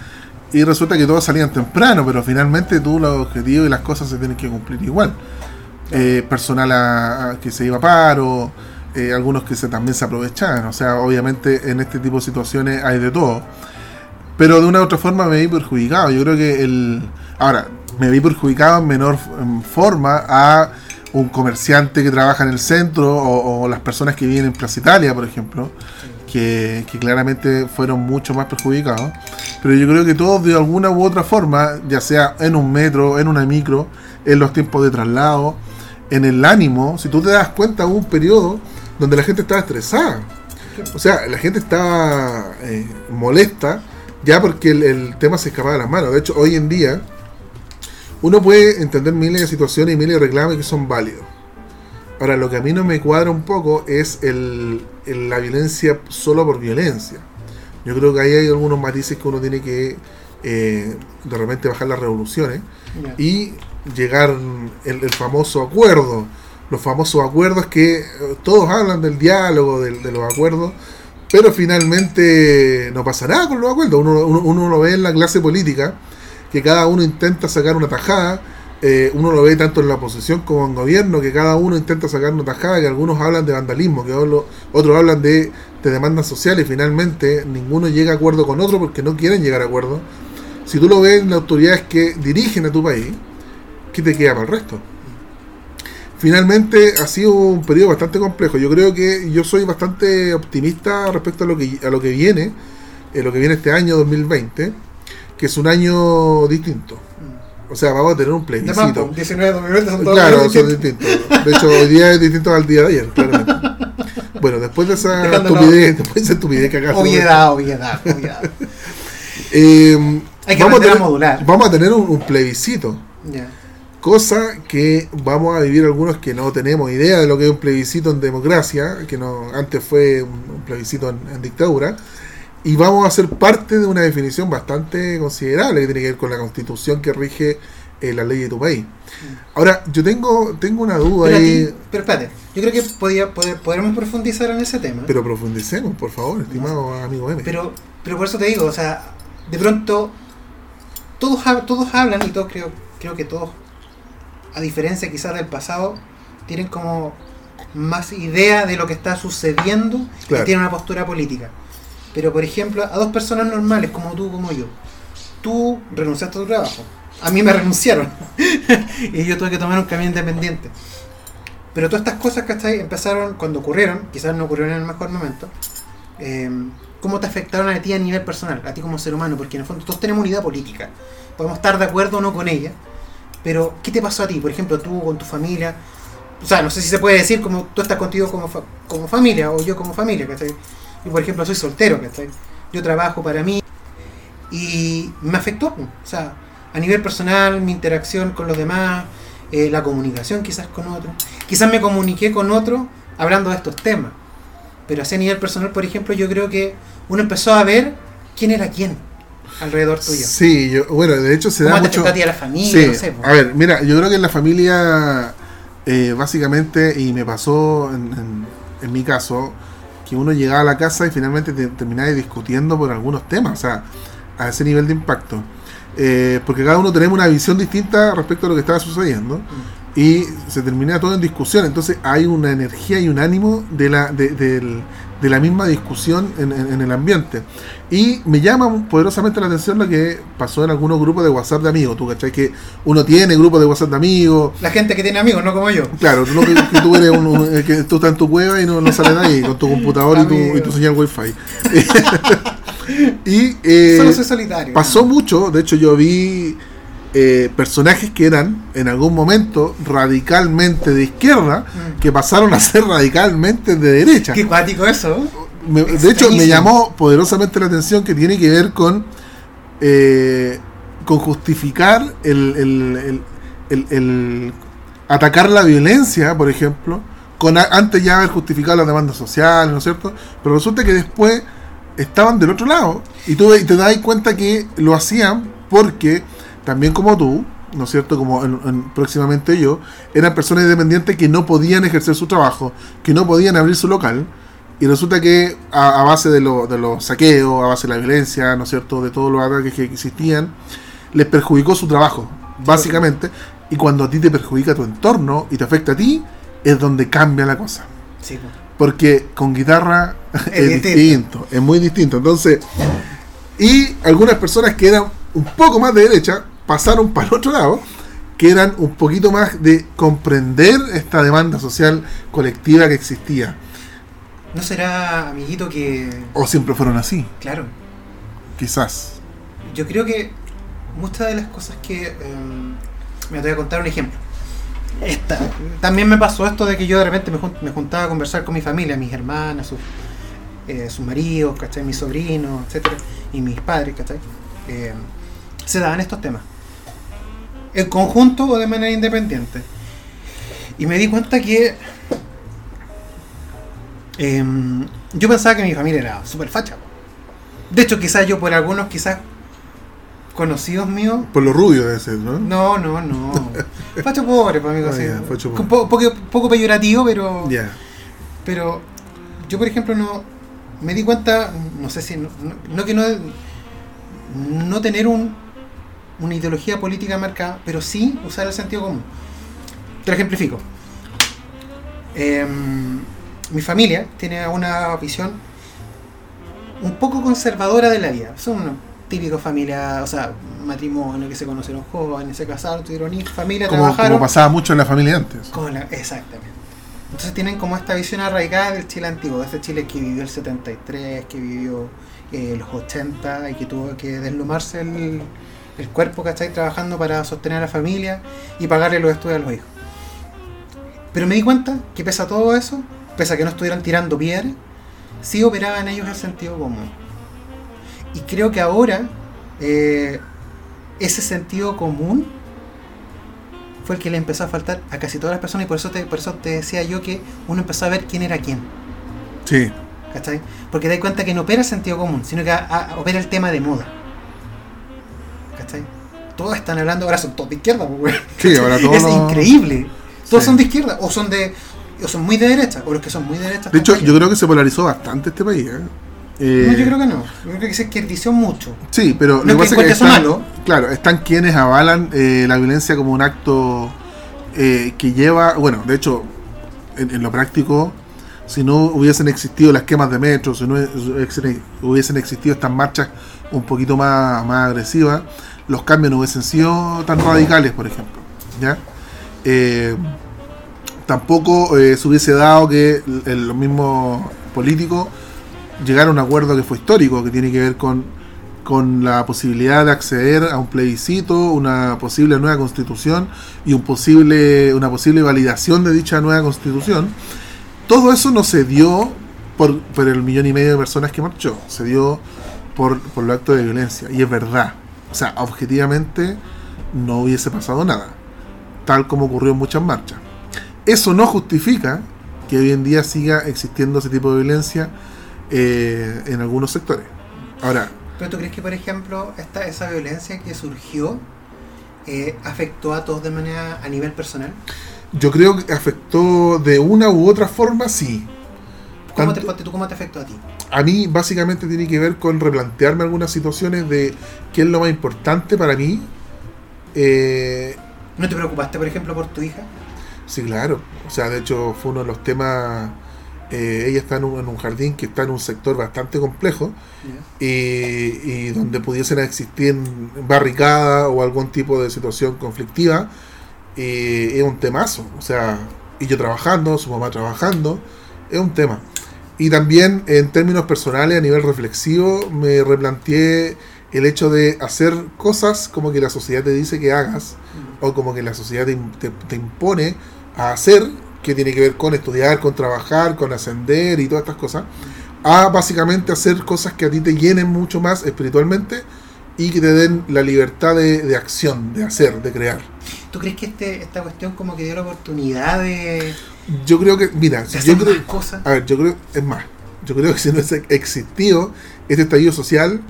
y resulta que todos salían temprano, pero finalmente tú los objetivos y las cosas se tienen que cumplir igual. Eh, personal a- a que se iba a paro, eh, algunos que se, también se aprovechaban. O sea, obviamente en este tipo de situaciones hay de todo. Pero de una u otra forma me vi perjudicado. Yo creo que el. Ahora, me vi perjudicado en menor en forma a un comerciante que trabaja en el centro o, las personas que viven en Plaza Italia, por ejemplo, que, que claramente fueron mucho más perjudicados. Pero yo creo que todos de alguna u otra forma, ya sea en un metro, en una micro, en los tiempos de traslado, en el ánimo, si tú te das cuenta, hubo un periodo donde la gente estaba estresada. O sea, la gente estaba eh, molesta ya porque el, el tema se escapaba de las manos. De hecho, hoy en día uno puede entender miles de situaciones y miles de reclamos que son válidos. Ahora, lo que a mí no me cuadra un poco es el, el- la violencia solo por violencia. Yo creo que ahí hay algunos matices que uno tiene que eh, de repente bajar las revoluciones y llegar el, el famoso acuerdo. Los famosos acuerdos que eh, todos hablan del diálogo, del- de, los acuerdos, pero finalmente no pasa nada con los acuerdos. Uno, uno, uno lo ve en la clase política, que cada uno intenta sacar una tajada. eh, uno lo ve tanto en la oposición como en gobierno, que cada uno intenta sacar una tajada, que algunos hablan de vandalismo, que otro- otros hablan de, de demandas sociales finalmente ninguno llega a acuerdo con otro porque no quieren llegar a acuerdo. Si tú lo ves en las autoridades que dirigen a tu país, ¿qué te queda para el resto? Finalmente ha sido un periodo bastante complejo. Yo creo que yo soy bastante optimista respecto a lo que, a lo que viene, eh, lo que viene este año 2020, que es un año distinto. O sea, vamos a tener un plebiscito. Mampo, 19 de 2020 son todos Claro, son distintos. De hecho, hoy día es distinto al día de ayer, claramente. (laughs) Bueno, después de esa Dejándolo- estupidez, después de esa estupidez que acá Obviedad, obviedad, obviedad. (laughs) eh, Hay que vamos, a tener, modular. vamos a tener un, un plebiscito. Cosa que vamos a vivir algunos que no tenemos idea de lo que es un plebiscito en democracia, que no antes fue un, un plebiscito en, en dictadura, y vamos a ser parte de una definición bastante considerable que tiene que ver con la constitución que rige eh, la ley de tu país. Ahora, yo tengo, tengo una duda Pero, ahí, ti- pero espérate, yo creo que podía, poder- podremos profundizar en ese tema. pero profundicemos, por favor, estimado amigo M. Pero, pero por eso te digo, o sea, de pronto todos, todos hablan y todos creo, creo que todos, a diferencia quizás del pasado, tienen como más idea de lo que está sucediendo Claro. y tienen una postura política. Pero por ejemplo, a dos personas normales como tú, como yo, tú renunciaste a tu trabajo. A mí me renunciaron. (laughs) y yo tuve que tomar un camino independiente. Pero todas estas cosas, ¿cachai? Empezaron cuando ocurrieron, quizás no ocurrieron en el mejor momento. eh, ¿Cómo te afectaron a ti a nivel personal, a ti como ser humano? Porque en el fondo todos tenemos una idea política. Podemos estar de acuerdo o no con ella. Pero, ¿qué te pasó a ti? Por ejemplo, tú con tu familia. O sea, no sé si se puede decir como tú estás contigo como, fa- como familia o yo como familia, ¿cachai? Yo, por ejemplo, soy soltero, ¿cachai? Yo trabajo para mí y me afectó. O sea, a nivel personal, mi interacción con los demás, eh, la comunicación quizás con otros. Quizás me comuniqué con otro hablando de estos temas. Pero así a nivel personal, por ejemplo, yo creo que uno empezó a ver quién era quién alrededor tuyo. Sí, yo, bueno, de hecho se ¿Cómo da te mucho... a ti a la familia? Sí, no sé, pues. a ver, mira, yo creo que en la familia, eh, básicamente, y me pasó en, en- en mi caso, que uno llegaba a la casa y finalmente te- terminaba discutiendo por algunos temas, o sea, a ese nivel de impacto. Eh, porque cada uno tenemos una visión distinta respecto a lo que estaba sucediendo y se termina todo en discusión. Entonces hay una energía y un ánimo de la, de, del- de la misma discusión en, en- en el ambiente. Y me llama poderosamente la atención lo que pasó en algunos grupos de WhatsApp de amigos. Tú, ¿cachai? Que uno tiene grupos de WhatsApp de amigos. La gente que tiene amigos, no como yo. Claro, tú, no, que, (laughs) que tú eres un, un- que tú estás en tu cueva y no, no sale nadie con tu computador y tu, y tu señal wifi. (laughs) (laughs) y eh, Solo soy solitario. pasó mucho, de hecho yo vi eh, personajes que eran en algún momento radicalmente de izquierda Mm. que pasaron a (laughs) ser radicalmente de derecha. Qué cuático eso. Me- de hecho me llamó poderosamente la atención que tiene que ver con eh, con justificar el, el- el- atacar la violencia, por ejemplo, con antes ya haber justificado las demandas sociales, ¿no es cierto? Pero resulta que después estaban del otro lado y tú ve- te das cuenta que lo hacían porque también como tú, ¿no es cierto? Como en- en- próximamente yo, eran personas independientes que no podían ejercer su trabajo, que no podían abrir su local. Y resulta que a, a base de, lo- de los saqueos, a base de la violencia, ¿no es cierto? De todos los ataques que existían, les perjudicó su trabajo, básicamente. Y cuando a ti te perjudica tu entorno y te afecta a ti, es donde cambia la cosa. Sí. Porque con guitarra (laughs) es, Es distinto. distinto. es muy distinto. Entonces, y algunas personas que eran un poco más de derecha pasaron para el otro lado, que eran un poquito más de comprender esta demanda social colectiva que existía. ¿No será, amiguito, que. O siempre fueron así, Claro, quizás. yo creo que muchas de las cosas que. em, me voy a contar un ejemplo. Esta, también me pasó esto de que yo de repente me, jun- me juntaba a conversar con mi familia, mis hermanas, sus, eh, sus maridos, ¿cachai? mis sobrinos, etcétera, y mis padres, ¿cachai? Eh, se daban estos temas. En conjunto o de manera independiente. Y me di cuenta que em, yo pensaba que mi familia era súper facha. De hecho, quizás yo por algunos, quizás conocidos míos, Por lo rubio de ser, ¿no? no, no, no. (laughs) Facho pobre, pues, amigo. Ah, sí. ya, facho pobre. Un po- poco, poco peyorativo, pero. Ya. Pero yo, por ejemplo, no. Me di cuenta, no sé si. No- no que no. No tener un, una ideología política marcada, pero sí usar el sentido común. Te lo ejemplifico. Em, mi familia tiene una visión un poco conservadora de la vida. Son unos típicos familia, o sea, matrimonio que se conocieron jóvenes, se casaron, tuvieron hijos, familia, Como, trabajaron. como pasaba mucho en la familia antes. La- exactamente. Entonces tienen como esta visión arraigada del Chile antiguo, de ese Chile que vivió el 73, que vivió eh, los 80 y que tuvo que deslumarse el, el cuerpo, ¿cachai? Trabajando para sostener a la familia y pagarle los estudios a los hijos. Pero me di cuenta que pese a todo eso, pese a que no estuvieran tirando piedras, sí operaba en ellos el sentido común. Y creo que ahora eh, ese sentido común fue el que le empezó a faltar a casi todas las personas y por eso te, por eso te decía yo que uno empezó a ver quién era quién. Sí. ¿Cachai? Porque te das cuenta que no opera el sentido común, sino que a- a- opera el tema de moda. ¿Cachai? todos están hablando, ahora son todos de izquierda, pues, weón. Sí, ahora todos Es los- increíble. Todos Sí. son de izquierda, o son de. o son muy de derecha, o los que son muy de derecha. De hecho, yo creo que se polarizó bastante este país. ¿eh? Eh, No, yo creo que no. Yo creo que se izquierdizó mucho. Sí, pero No es que encuentre eso están, malo. claro, están quienes avalan eh, la violencia como un acto eh, que lleva, bueno, de hecho, en, en lo práctico, si no hubiesen existido las quemas de metro, si no hubiesen- hubiesen existido estas marchas un poquito más, más agresivas, los cambios no hubiesen sido tan radicales, por ejemplo. ¿ya? Eh, tampoco eh, se hubiese dado que los mismos políticos llegaron a un acuerdo que fue histórico, que tiene que ver con, con la posibilidad de acceder a un plebiscito, una posible nueva constitución y un posible, una posible validación de dicha nueva constitución. Todo eso no se dio por, por el millón y medio de personas que marchó, se dio por, por los actos de violencia. Y es verdad. O sea, objetivamente no hubiese pasado nada, tal como ocurrió en muchas marchas. Eso no justifica que hoy en día siga existiendo ese tipo de violencia eh, en algunos sectores. Ahora, Pero tú crees que, por ejemplo, esta, esa violencia que surgió eh, afectó a todos de manera a nivel personal? yo creo que afectó de una u otra forma, sí. ¿Cómo te, Tanto- ponte tú, ¿Cómo te afectó a ti? A mí básicamente tiene que ver con replantearme algunas situaciones de qué es lo más importante para mí. Eh, ¿No te preocupaste, por ejemplo, por tu hija? sí, claro. O sea, de hecho fue uno de los temas... eh, ella está en un, en un jardín que está en un sector bastante complejo y, y donde pudiesen existir barricadas o algún tipo de situación conflictiva, eh, es un temazo. O sea, y yo trabajando, su mamá trabajando, es un tema. Y también en términos personales, a nivel reflexivo, me replanteé el hecho de hacer cosas como que la sociedad te dice que hagas, o como que la sociedad te, te- impone a hacer, que tiene que ver con estudiar, con trabajar, con ascender y todas estas cosas, a básicamente hacer cosas que a ti te llenen mucho más espiritualmente y que te den la libertad de, de acción, de hacer, de crear. ¿Tú crees que este, esta cuestión como que dio la oportunidad de, Yo creo que, mira, si yo creo, cosas? a ver, yo creo, es más, yo creo que si no existido este estallido social,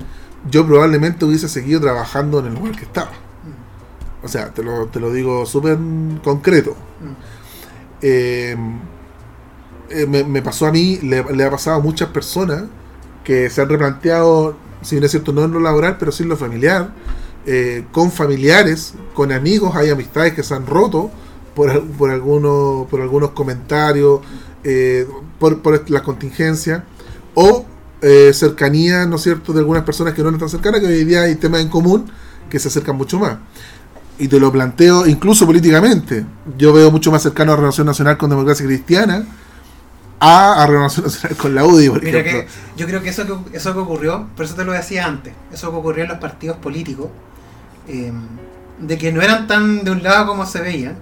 yo probablemente hubiese seguido trabajando en el lugar que estaba. Mm, O sea, te lo, te lo digo súper concreto. mm. Eh, eh, me, me pasó a mí, le, le ha pasado a muchas personas que se han replanteado, si bien es cierto, no en lo laboral, pero sí en lo familiar, eh, con familiares, con amigos, hay amistades que se han roto por, por, algunos, por algunos comentarios, eh, por, por las contingencias, o eh, cercanía, ¿no es cierto?, de algunas personas que no están cercanas, que hoy día hay temas en común que se acercan mucho más. Y te lo planteo incluso políticamente. Yo veo mucho más cercano a Renovación Nacional con Democracia Cristiana a, a Renovación Nacional con la UDI, por Mira ejemplo. que yo creo que eso que eso que ocurrió, por eso te lo decía antes, eso que ocurrió en los partidos políticos, eh, de que no eran tan de un lado como se veían,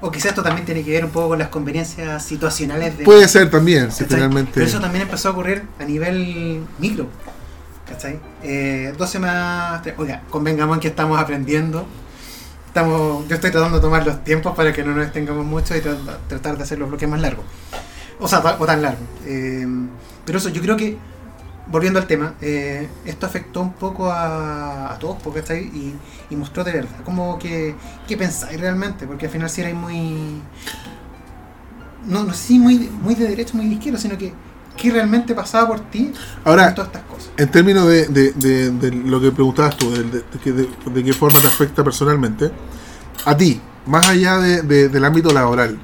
o quizás esto también tiene que ver un poco con las conveniencias situacionales de... Puede ser también, si ¿cachai? finalmente. Pero eso también empezó a ocurrir a nivel micro. ¿Cachai? Eh, 12 más 3. Oiga, convengamos en que estamos aprendiendo. Estamos, yo estoy tratando de tomar los tiempos para que no nos extengamos mucho y tra- tratar de hacer los bloques más largos. O sea, o tan largos. Eh, pero eso, yo creo que, volviendo al tema, eh, esto afectó un poco a, a todos, porque está y, y mostró de verdad. Como que, que pensáis realmente, porque al final si erais muy no, no sé si muy, muy de derecha, muy de izquierda, sino que qué realmente pasaba por ti Ahora, todas estas cosas. en términos de, de- de- de lo que preguntabas tú, de, qué- qué forma te afecta personalmente, a ti, más allá de- de- del ámbito laboral,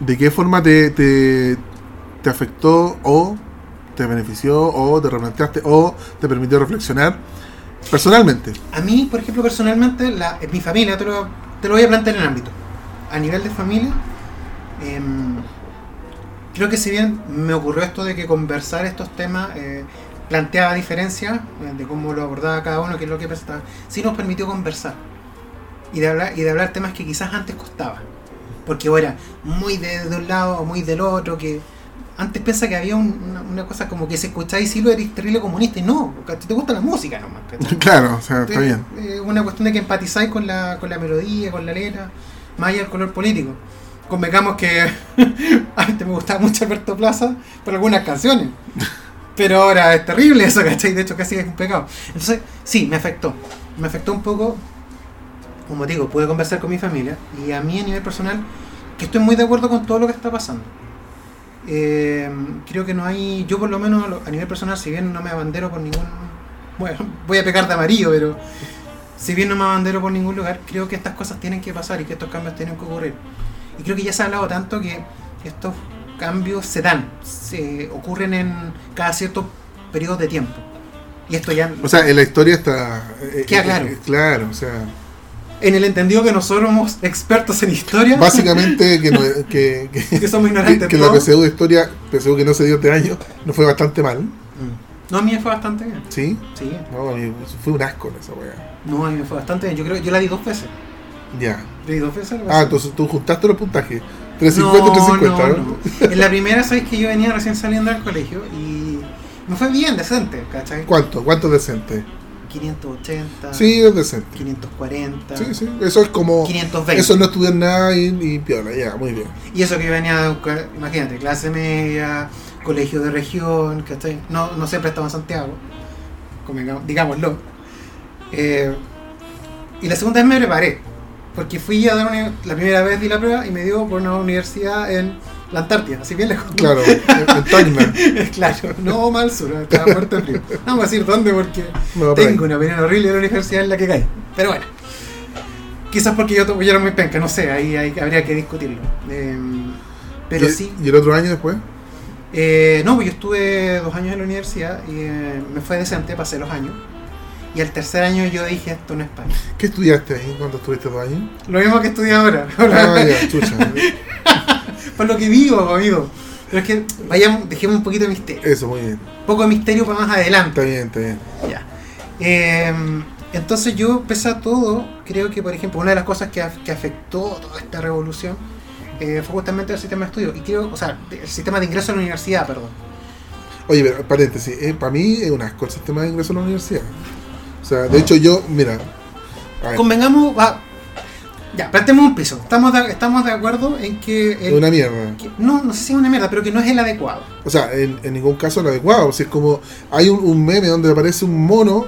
¿de qué forma te, te, te afectó o te benefició o te replanteaste o te permitió reflexionar personalmente? A mí, por ejemplo, personalmente, en mi familia, te lo, te lo voy a plantear en el ámbito. A nivel de familia, em, creo que si bien me ocurrió esto de que conversar estos temas eh, planteaba diferencias eh, de cómo lo abordaba cada uno, qué es lo que pensaba, sí nos permitió conversar y de hablar, y de hablar temas que quizás antes costaba. Porque o era muy de, de un lado o muy del otro, que antes piensa que había un- una, una cosa como que se escuchaba y si lo eres terrible comunista y no, a ti te gusta la música nomás. ¿cachai? (laughs) claro, o sea, está bien. Eh, una cuestión de que empatizáis con la, con la melodía, con la letra, más allá del color político. Convengamos que (laughs) antes me gustaba mucho Alberto Plaza por algunas canciones. Pero ahora es terrible eso, ¿cachai? De hecho, casi es un pecado. Entonces, sí, me afectó. Me afectó un poco como digo, pude conversar con mi familia y a mí a nivel personal, que estoy muy de acuerdo con todo lo que está pasando. Eh, creo que no hay, yo por lo menos a nivel personal, si bien no me abandero por ningún, bueno, (laughs) voy a pecar de amarillo, pero si bien no me abandero por ningún lugar, creo que estas cosas tienen que pasar y que estos cambios tienen que ocurrir. Y creo que ya se ha hablado tanto que estos cambios se dan, se ocurren en cada cierto periodo de tiempo. Y esto ya... O sea, en la historia está... eh, Queda claro. claro, o sea en el entendido que nosotros somos expertos en historia. Básicamente (laughs) que, que, (laughs) que, somos ignorantes. Que, la PSU de historia, PSU que no se dio este año, no fue bastante mal. Mm. No, a mí me fue bastante bien. ¿Sí? Sí. No, a mí fue un asco esa weá. No, a mí me fue bastante bien. Yo creo que yo la di dos veces. Ya. ¿Le di dos veces? Ah, entonces tú juntaste los puntajes. 350 y 350, no, no, En la primera, sabes que yo venía recién saliendo del colegio y me fue bien, decente, ¿cachai? ¿Cuánto? ¿Cuánto decente? 580. Sí, es decente. 540. Sí, sí. Eso es como. 520. Eso no estudiar nada y, y piola, ya, muy bien. Y eso que yo venía imagínate, clase media, colegio de región, ¿cachai? No, no siempre estaba en Santiago, digámoslo. Eh, y la segunda vez me preparé, porque fui a dar una, la primera vez di la prueba y me dio por una universidad en la Antártida, así bien lejos. Claro, (laughs) en claro, no mal sur, estaba muerto frío. No vamos a decir dónde porque tengo una opinión horrible de la universidad en la que caí. Pero bueno, quizás porque yo, yo era muy penca, no sé, ahí, habría que discutirlo. Eh, pero ¿Y, sí. ¿Y el otro año después? Eh, no, pues yo estuve dos años en la universidad y eh, me fue decente, pasé los años. Y el tercer año yo dije, esto no es para ¿Qué estudiaste ahí cuando estuviste dos años? Lo mismo que estudié ahora. (laughs) Ah, ya, chucha. (laughs) Por lo que vivo, amigo. Pero es que vayamos, dejemos un poquito de misterio. Eso, muy bien. Poco de misterio para más adelante. Está bien, está bien. Ya. Eh, entonces yo, pese a todo, creo que, por ejemplo, una de las cosas que, que afectó toda esta revolución eh, fue justamente el sistema de estudio. Y creo, o sea, el sistema de ingreso a la universidad, perdón. Oye, pero paréntesis, eh, para mí es un asco el sistema de ingreso a la universidad. O sea, de hecho yo, mira... Convengamos, va, ya, plantemos un piso. Estamos de, estamos de acuerdo en que... Es una mierda. no, no sé si es una mierda, pero que no es el adecuado. O sea, en, ningún caso el adecuado. Si es como... Hay un, meme donde aparece un mono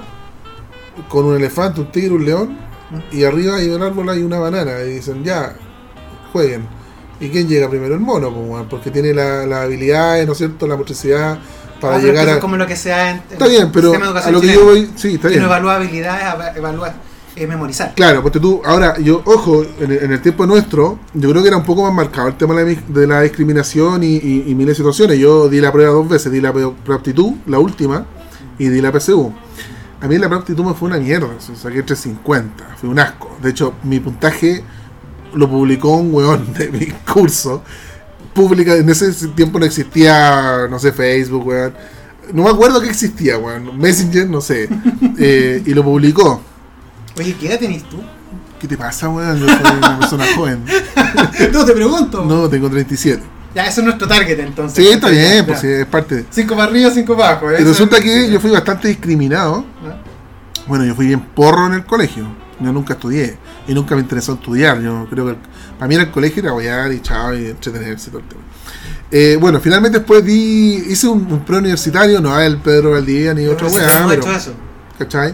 con un elefante, un tigre, un león, ¿Mm? y arriba hay un árbol, hay una banana, y dicen, ya, jueguen. ¿Y quién llega primero? El mono, porque tiene la, la habilidad, ¿no es cierto? La motricidad para ah, llegar a. como lo que sea en, está bien, pero a lo que yo voy. Sí, está bien. no evalúa habilidades, evalúa eh, memorizar. Claro, porque tú. Ahora, yo, ojo, en, el tiempo nuestro, yo creo que era un poco más marcado el tema de la, discriminación y, y, miles de situaciones. Yo di la prueba dos veces: di la preaptitud, la última, y di la PSU. A mí la preaptitud me fue una mierda, o saqué 350, fue un asco. De hecho, mi puntaje lo publicó un weón de mi curso pública. En ese tiempo no existía, no sé, Facebook, weón. No me acuerdo que existía, weón. Messenger, no sé. (laughs) Eh, y lo publicó. Oye, ¿qué edad tenés tú? ¿Qué te pasa, weón? Yo soy una persona (laughs) joven. no, te pregunto. No, tengo 37. Ya, eso es nuestro target entonces. Sí, está bien, pues sí, es parte de... Cinco para arriba, cinco para abajo. Y resulta que yo fui bastante discriminado. ¿Ah? Bueno, yo fui bien porro en el colegio. Yo nunca estudié. Y nunca me interesó estudiar. Yo creo que para mí era el colegio era guayar y chao y entretenerse todo el tema. Eh, bueno, finalmente después di, hice un, un preuniversitario, no el Pedro Valdivia ni otro weá. No hecho eso. ¿Cachai?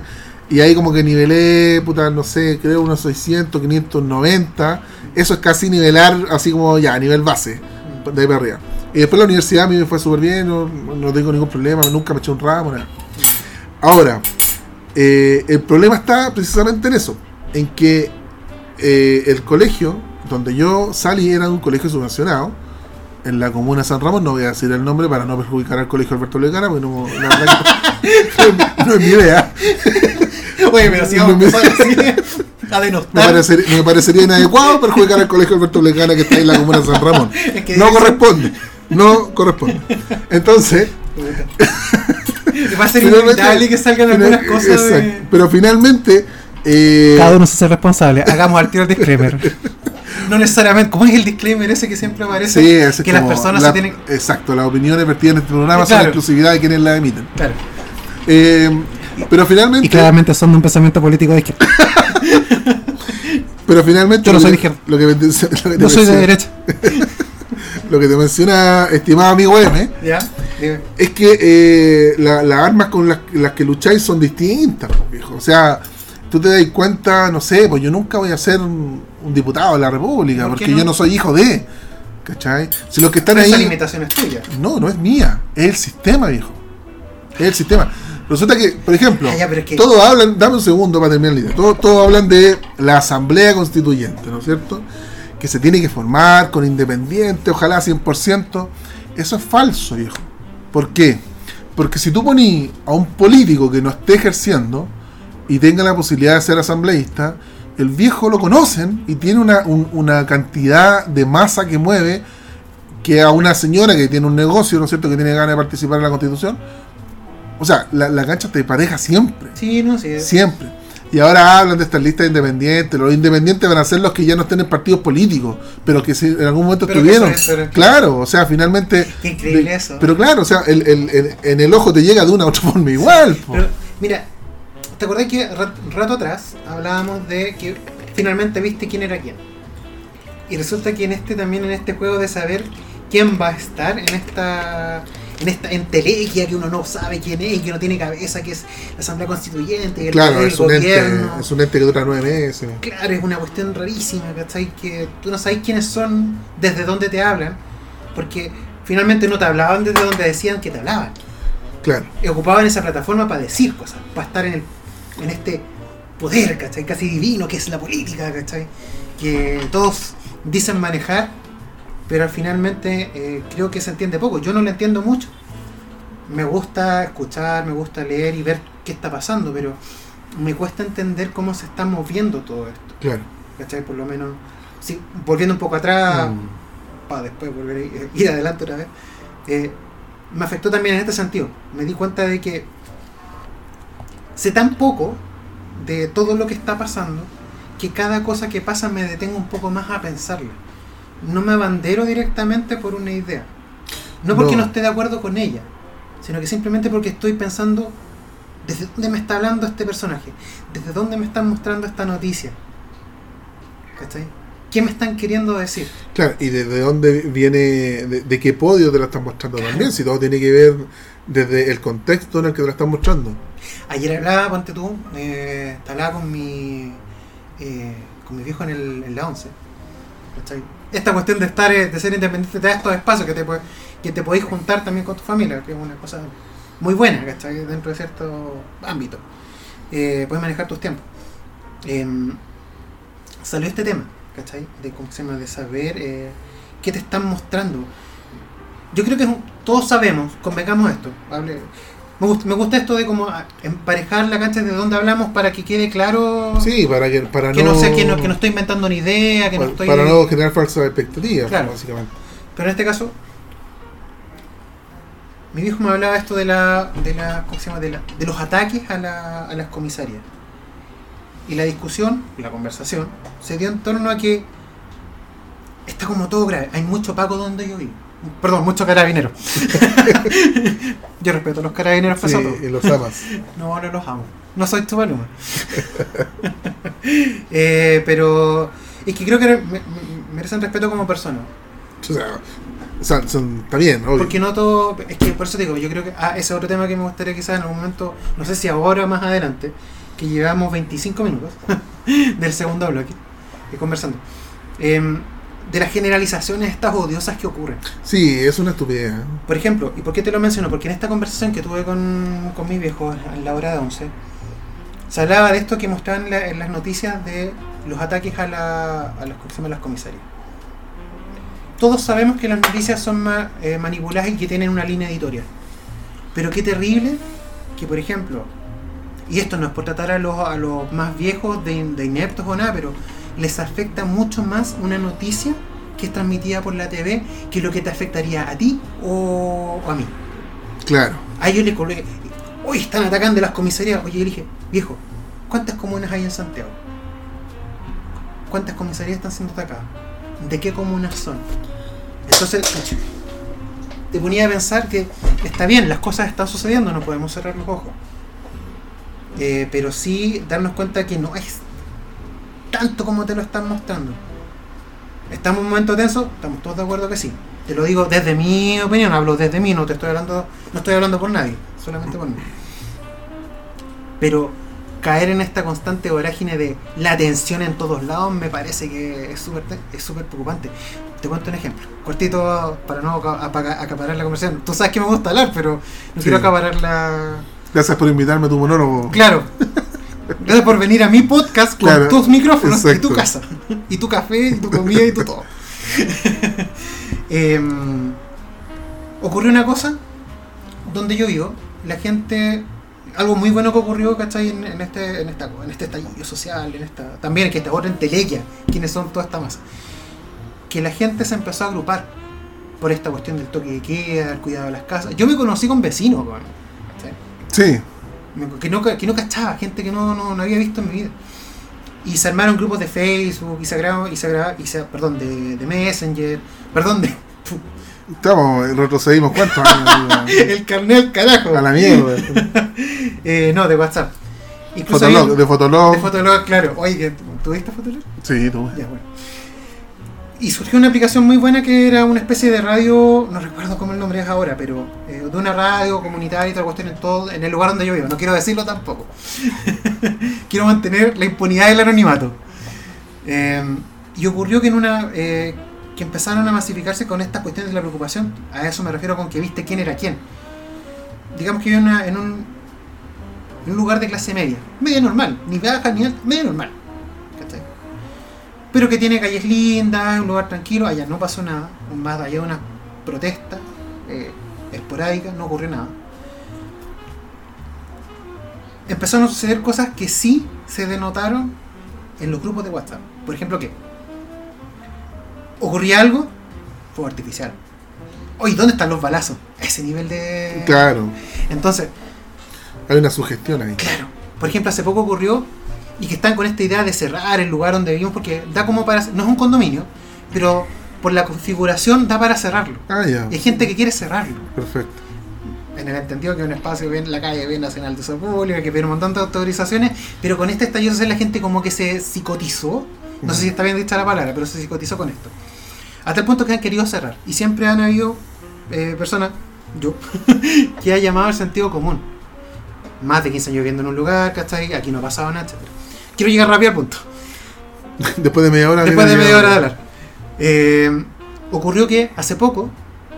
Y ahí como que nivelé, puta, no sé, creo unos 600, 590. Eso es casi nivelar, así como ya, a nivel base, de ahí para arriba. Y después la universidad a mí me fue súper bien, no, no, tengo ningún problema, nunca me eché un ramo, nada. Ahora, eh, el problema está precisamente en eso, en que eh, el colegio donde yo salí era un colegio subvencionado en la comuna de San Ramón, no voy a decir el nombre para no perjudicar al colegio Alberto Legara, porque (laughs) no, es mi idea. Oye, pero si vamos a así (laughs) a denostar. Me, me parecería inadecuado perjudicar al colegio Alberto Legara que está en la comuna de San Ramón. (laughs) no corresponde, no corresponde. Entonces... (laughs) Va a ser inevitable que salgan algunas cosas. De... Pero finalmente eh, Cada uno se hace responsable. Hagamos al tiro el disclaimer. no necesariamente, ¿cómo es el disclaimer ese que siempre aparece? Sí, es que las personas se tienen. Exacto, las opiniones vertidas en este programa son la exclusividad de quienes la emiten. Claro. Eh, pero finalmente. Y claramente son de un pensamiento político de izquierda. (laughs) pero finalmente. Yo no soy de izquierda. Lo que, (laughs) lo Yo soy de derecha. (laughs) lo que te menciona, estimado amigo M, ¿Ya? es que eh, las armas con las, las, que lucháis son distintas, viejo. O sea tú te das cuenta, no sé, pues yo nunca voy a ser un, un diputado de la República, ¿Por qué porque no? yo no soy hijo de. ¿Cachai? Si los que están Esa ahí. limitación es tuya. No, no es mía, es el sistema, viejo. Es el sistema. Resulta que, por ejemplo, Ah, ya, pero es que- todos hablan, dame un segundo para terminar la idea, todos, todos hablan de la asamblea constituyente, ¿no es cierto? Que se tiene que formar con independiente, ojalá 100%. Eso es falso, viejo. ¿Por qué? Porque si tú pones a un político que no esté ejerciendo y tenga la posibilidad de ser asambleísta, el viejo lo conocen y tiene una, un- una cantidad de masa que mueve que a una señora que tiene un negocio, ¿no es cierto?, que tiene ganas de participar en la constitución. O sea, la, la cancha te pareja siempre, Sí, no, sí. siempre. Y ahora hablan de estas listas independientes. Los independientes van a ser los que ya no estén en partidos políticos, pero que sí, en algún momento Pero estuvieron. pero- claro, o sea, finalmente. Qué increíble de- eso. Pero claro, o sea, el- el- el- en el ojo te llega de una u otra forma igual. Pero, mira, ¿te acordás que rat- rato atrás hablábamos de que finalmente viste quién era quién? Y resulta que en este también, en este juego de saber quién va a estar en esta en esta entelequia que uno no sabe quién es y que no tiene cabeza, que es la Asamblea Constituyente, y el, claro, es un, ente, gobierno. es un ente que dura nueve meses. Claro, es una cuestión rarísima, ¿cachai? Que tú no sabes quiénes son, desde dónde te hablan, porque finalmente no te hablaban desde donde decían que te hablaban Claro. ocupaban esa plataforma para decir cosas, para estar en, el, en este poder, ¿cachai? Casi divino que es la política, ¿cachai? Que todos dicen manejar, pero finalmente eh, creo que se entiende poco. Yo no lo entiendo mucho. Me gusta escuchar, me gusta leer y ver qué está pasando, pero me cuesta entender cómo se está moviendo todo esto, Claro. ¿cachai? Por lo menos, sí, volviendo un poco atrás, Mm. para después volver a ir, ir adelante otra vez, eh, me afectó también en este sentido. Me di cuenta de que sé tan poco de todo lo que está pasando que cada cosa que pasa me detengo un poco más a pensarla. No me abandero directamente por una idea. No porque No. no, esté de acuerdo con ella, sino que simplemente porque estoy pensando desde dónde me está hablando este personaje, desde dónde me están mostrando esta noticia. ¿Cachai? ¿Qué me están queriendo decir? Claro, y desde dónde viene, de, de qué podio te la están mostrando también, si todo tiene que ver desde el contexto en el que te la están mostrando. Ayer hablaba, ponte tú, eh, hablaba con mi eh, con mi viejo en, el, en la 11. ¿cachai? Esta cuestión de estar eh, de ser independiente te da estos espacios que te, que te podéis juntar también con tu familia, que es una cosa muy buena, ¿cachai? Dentro de cierto ámbito. Eh, puedes manejar tus tiempos. Em, salió este tema, ¿cachai? De, ¿cómo se llama? de saber eh, qué te están mostrando. Yo creo que todos sabemos, convengamos esto. hable- me, gusta, me gusta esto de como emparejar la cancha de donde hablamos para que quede claro Sí, para que, para que no, no, sé, que no, que no estoy inventando una idea, que no para, estoy... para no generar falsas expectativas, Claro. básicamente. Pero en este caso, mi viejo me hablaba esto de la, de la, ¿cómo se llama? De, la- de los ataques a, la- a las comisarías. Y la discusión, la conversación, se dio en torno a que está como todo grave. Hay mucho paco donde yo vivo. Perdón, mucho carabinero. (laughs) yo respeto a los carabineros Sí, pesados. y los amas. No, no los amo. No soy tu paloma. (laughs) Eh, pero es que creo que me- me- merecen respeto como persona. O sea, son, está bien, obvio. Porque no todo. Es que por eso te digo, yo creo que. Ah, ese es otro tema que me gustaría quizás en algún momento, no sé si ahora o más adelante, que llevamos 25 minutos (laughs) del segundo bloque eh, conversando. Em, de las generalizaciones estas odiosas que ocurren. Sí, es una estupidez. ¿eh? Por ejemplo, ¿y por qué te lo menciono? Porque en esta conversación que tuve con, con mi viejo en la hora de 11, se hablaba de esto que mostraban en, la- en las noticias de los ataques a, la, a, las, ¿cómo se llama? las comisarias. Todos sabemos que las noticias son ma- eh, manipuladas y que tienen una línea editorial. Pero qué terrible que, por ejemplo, y esto no es por tratar a los, a los más viejos de, de ineptos o nada, pero les afecta mucho más una noticia que es transmitida por la TV que lo que te afectaría a ti o, o a mí. Claro. A ellos les coloqué, hoy están atacando las comisarías. Oye, yo dije, viejo, ¿cuántas comunas hay en Santiago? ¿Cuántas comisarías están siendo atacadas? ¿De qué comunas son? Entonces, te ponía a pensar que está bien, las cosas están sucediendo, no podemos cerrar los ojos. Eh, pero sí darnos cuenta que no es tanto como te lo están mostrando. ¿Estamos en un momento tenso? Estamos todos de acuerdo que sí. Te lo digo desde mi opinión, hablo desde mí, no te estoy hablando, no estoy hablando por nadie, solamente por mí. Pero caer en esta constante vorágine de la tensión en todos lados me parece que es súper es súper preocupante. Te cuento un ejemplo, cortito para no acaparar la conversación. Tú sabes que me gusta hablar, pero no Sí. quiero acaparar la... Gracias por invitarme a tu monólogo. Claro. (laughs) Gracias por venir a mi podcast con Claro, tus micrófonos y tu casa. Y tu café, y tu comida y tu todo. (laughs) Em, ocurrió una cosa donde yo vivo, la gente, algo muy bueno que ocurrió, ¿cachai? En, en este, en, esta, en este estallido social, en esta, también que esta otra entelequia, quienes son toda esta masa. Que la gente se empezó a agrupar por esta cuestión del toque de queda, el cuidado de las casas. Yo me conocí con vecinos, ¿cachai? Sí, que no, que no cachaba, gente que no, no, no había visto en mi vida. Y se armaron grupos de Facebook, y se agravaron, y se agravaron, y se, perdón, de, de Messenger, perdón, de estamos, retrocedimos cuántos años. (laughs) el carnet carajo. a la mierda. (laughs) Eh, no, de WhatsApp. Incluso Fotolog, hay- de Fotolog. de Fotolog, claro. Oye, ¿tuviste Fotolog? Sí, tú. Ya, bueno. Y surgió una aplicación muy buena que era una especie de radio, no recuerdo cómo el nombre es ahora, pero eh, de una radio comunitaria y la cuestión en todo, en el lugar donde yo vivo. No quiero decirlo tampoco. (laughs) quiero mantener la impunidad del anonimato. Eh, y ocurrió que en una eh, que empezaron a masificarse con estas cuestiones de la preocupación. A eso me refiero con que viste quién era quién. Digamos que yo en, en un, en un lugar de clase media, media normal, ni baja ni alta, media normal. Pero que tiene calles lindas, un lugar tranquilo, allá no pasó nada, más allá de una protesta eh, esporádica, no ocurrió nada. Empezaron a suceder cosas que sí se denotaron en los grupos de WhatsApp. Por ejemplo, que ocurría algo, fue artificial. Oye, ¿dónde están los balazos? Ese nivel de... Claro, Entonces, hay una sugestión ahí. Claro. Por ejemplo, hace poco ocurrió y que están con esta idea de cerrar el lugar donde vivimos porque da como para... No es un condominio, pero por la configuración da para cerrarlo. Ah, ya. Y hay gente que quiere cerrarlo. Perfecto. En el entendido que un espacio bien la calle, bien nacional de salud pública, que pide un montón de autorizaciones, pero con este estallido social la gente como que se psicotizó. No sé si está bien dicha la palabra, pero se psicotizó con esto. Hasta el punto que han querido cerrar. Y siempre han habido eh, personas, yo, (laughs) que ha llamado el sentido común. Más de 15 años viviendo en un lugar, ¿cachai? Aquí no ha pasado nada, etc. Quiero llegar rápido al punto. (laughs) Después de media hora. Después de media hora de hablar. Eh, ocurrió que hace poco,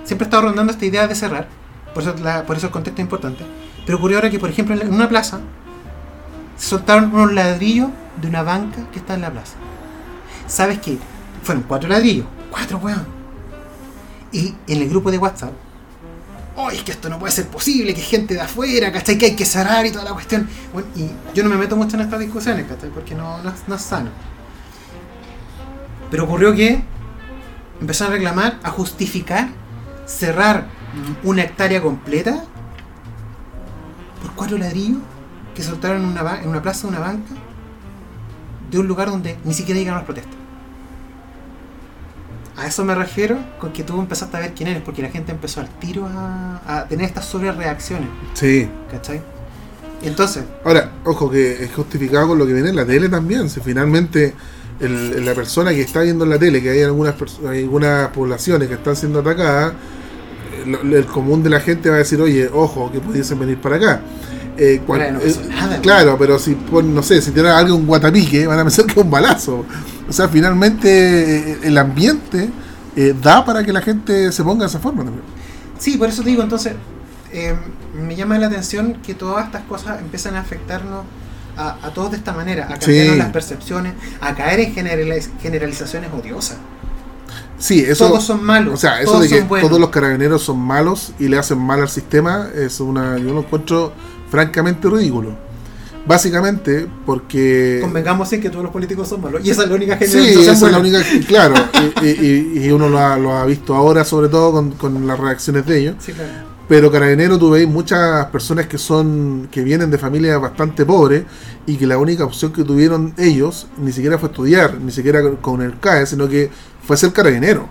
siempre estaba rondando esta idea de cerrar, por eso, la- por eso el contexto es importante, pero ocurrió ahora que, por ejemplo, en una plaza, se soltaron unos ladrillos de una banca que está en la plaza. ¿Sabes qué? Fueron cuatro ladrillos, cuatro, weón. Y en el grupo de WhatsApp, ¡ay, es que esto no puede ser posible! Que gente de afuera, ¿cachai? Que hay que cerrar y toda la cuestión. Bueno, y yo no me meto mucho en estas discusiones, ¿cachai? Porque no, no, es- no es sano. Pero ocurrió que empezaron a reclamar, a justificar cerrar mm, una hectárea completa por cuatro ladrillos que soltaron en una, en una plaza, una banca, de un lugar donde ni siquiera llegaron las protestas. A eso me refiero con que tú empezaste a ver quién eres, porque la gente empezó al tiro a, a tener estas sobrereacciones, Sí. ¿cachai? Entonces, Ahora, ojo que es justificado con lo que viene en la tele también. Si finalmente el- la persona que está viendo en la tele, que hay algunas, hay algunas poblaciones que están siendo atacadas, eh, el común de la gente va a decir, oye, ojo, que pudiesen venir para acá. Eh, Bueno, no pasó eh, nada, claro, pero si, no sé, si tiene algo un guatapique, van a pensar que es un balazo. O sea, finalmente eh, el ambiente eh, da para que la gente se ponga de esa forma también. Sí, por eso te digo, entonces, eh, me llama la atención que todas estas cosas empiezan a afectarnos a, a todos de esta manera, a cambiarnos Sí. las percepciones, a caer en generaliz- generalizaciones odiosas. Sí, eso. todos son malos, O sea, eso de que todos los carabineros son malos y le hacen mal al sistema es una. Yo lo encuentro francamente ridículo. Básicamente porque. Convengamos en que todos los políticos son malos. Y esa es la única Sí, generalización esa es la única. Claro, (laughs) y, y- y uno lo ha, lo ha visto ahora, sobre todo con, con las reacciones de ellos. Sí, claro. Pero Carabinero tú veis muchas personas que son que vienen de familias bastante pobres y que la única opción que tuvieron ellos ni siquiera fue estudiar, ni siquiera con el CAE, sino que fue ser carabinero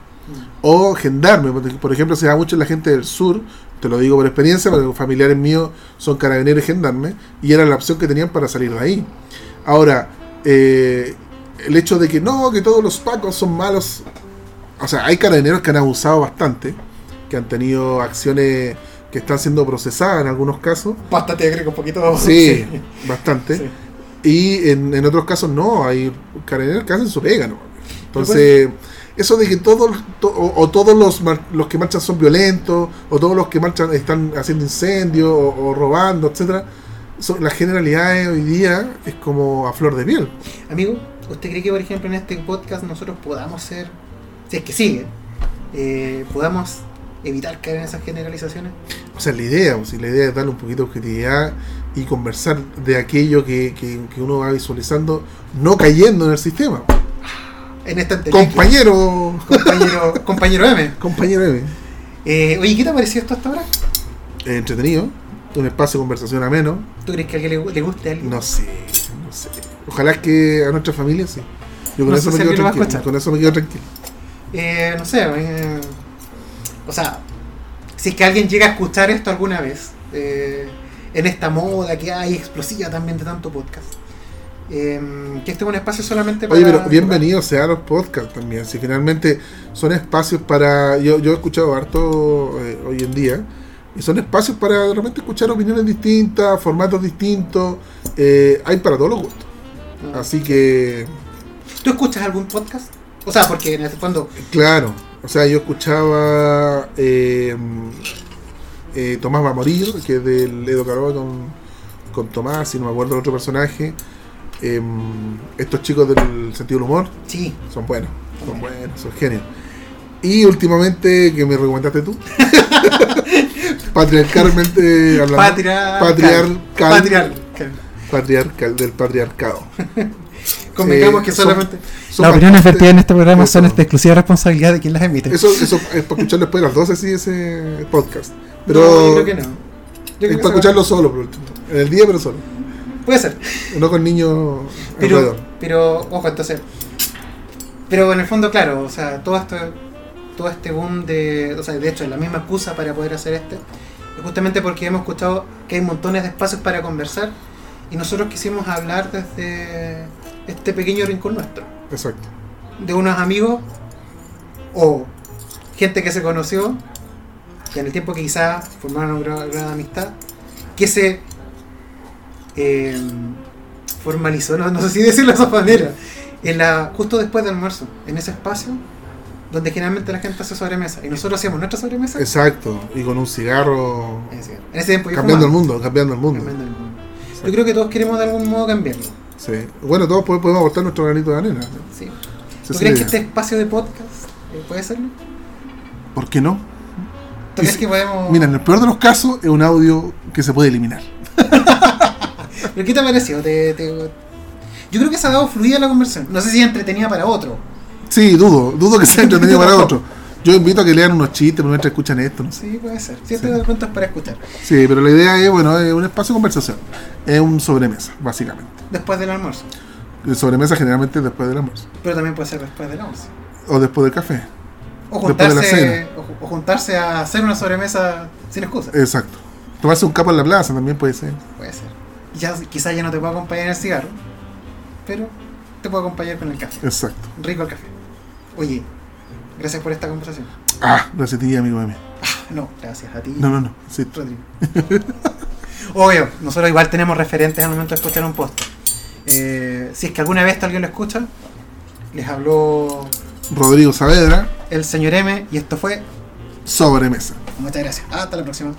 o gendarme. Por ejemplo, se da mucho en la gente del sur, te lo digo por experiencia, porque familiares míos son carabineros y gendarmes y era la opción que tenían para salir de ahí. Ahora, eh, el hecho de que no, que todos los pacos son malos, o sea, hay carabineros que han abusado bastante, que han tenido acciones que están siendo procesadas en algunos casos. Bastante agrego un poquito. (laughs) Sí, bastante. Sí. Y en, en otros casos no, hay carabineros que hacen su pega, ¿no? Entonces, eso de que todos to- o, o todos los, los que marchan son violentos, o todos los que marchan están haciendo incendios, o, o robando, etcétera son, las generalidades hoy día es como a flor de piel. Amigo, ¿usted cree que, por ejemplo, en este podcast nosotros podamos ser, si es que sigue, eh, podamos evitar caer en esas generalizaciones? O sea, la idea, pues, si la idea es darle un poquito de objetividad y conversar de aquello que, que- que uno va visualizando, no cayendo en el sistema. En esta Compañero, compañero, compañero M. compañero M. Eh, oye, ¿qué te ha parecido esto hasta ahora? Eh, entretenido, un espacio de conversación ameno. ¿Tú crees que a alguien le, le guste a alguien? No sé, no sé. Ojalá que a nuestra familia sí. Yo con No eso me quedo tranquilo. Con eso me quedo tranquilo. Eh, no sé, eh, o sea, si es que alguien llega a escuchar esto alguna vez, eh, en esta moda que hay explosiva también de tanto podcast, eh, que este es un espacio solamente para... Oye, pero bienvenidos sean los podcasts también. Si finalmente son espacios para. Yo, yo he escuchado harto eh, hoy en día. Y son espacios para de repente escuchar opiniones distintas, formatos distintos. eh, hay para todos los gustos. Mm. Así que, ¿Tú escuchas algún podcast? O sea, porque en el fondo, claro. O sea, yo escuchaba eh, eh, Tomás va a morir, que es del Edo Caroa con, con Tomás, y no me acuerdo el otro personaje. Eh, estos chicos del sentido del humor. sí, Son buenos, son buenos, son genios. Y últimamente, que me recomendaste tú, (laughs) patriarcalmente hablando. Patria... Patriarcal. Patriarcal. Patriarcal, del patriarcado. (laughs) Convengamos Eh, que son- solamente... son Las opiniones vertidas en este programa son de exclusiva responsabilidad de quien las emite. Eso, eso es para escucharlo después de las 12, sí, ese podcast. Pero no, yo creo que no. Yo es que para va- escucharlo solo, por último. En el día, pero solo. Puede ser. No con niños Pero, alrededor. pero, ojo, entonces. Pero en el fondo, claro, o sea, todo esto, todo este boom de. O sea, de hecho, la misma excusa para poder hacer este. Es justamente porque hemos escuchado que hay montones de espacios para conversar. Y nosotros quisimos hablar desde este pequeño rincón nuestro. Exacto. De unos amigos o gente que se conoció. Que en el tiempo que quizás formaron una gran amistad. Que se eh, formalizó, no, no sé si decirlo de esa manera, en la, justo después del almuerzo, en ese espacio donde generalmente la gente hace sobremesa. Y nosotros hacíamos nuestra sobremesa. Exacto. Y con un cigarro. En ese- en ese tiempo yo Cambiando el mundo, cambiando el mundo. Cambiando el mundo. Yo creo que todos queremos de algún modo cambiarlo. Sí. Bueno, todos po- podemos aportar nuestro granito de arena. Sí. ¿Tú es crees que este espacio de podcast eh, puede serlo? ¿Por qué no? ¿Tú Y crees si- que podemos.? Mira, en el peor de los casos es un audio que se puede eliminar. ¿Pero (laughs) qué te ha parecido? ¿Te, te- Yo creo que se ha dado fluida la conversación. No sé si es entretenida para otro. Sí, dudo, dudo que sea (laughs) entretenido para otro. Yo invito a que lean unos chistes mientras escuchan esto, no. Sí, puede ser. Si de pronto es para escuchar. Sí, pero la idea es, bueno, es un espacio de conversación. Es un sobremesa, básicamente. Después del almuerzo. El sobremesa generalmente es después del almuerzo. Pero también puede ser después del almuerzo. O después del café. O juntarse, o, o juntarse a hacer una sobremesa sin excusa. Exacto. Tomarse un capo en la plaza también puede ser. Puede ser. Ya, quizás ya no te puedo acompañar en el cigarro, pero te puedo acompañar con el café. Exacto. Rico el café. Oye, gracias por esta conversación. Ah, gracias a ti, amigo M. No, gracias a ti, No, no, no. Sí. Rodrigo. (laughs) Obvio, nosotros igual tenemos referentes al momento de escuchar un post. Eh, si es que alguna vez alguien lo escucha, les habló Rodrigo Saavedra, el señor M y esto fue. sobremesa. Muchas gracias. Hasta la próxima.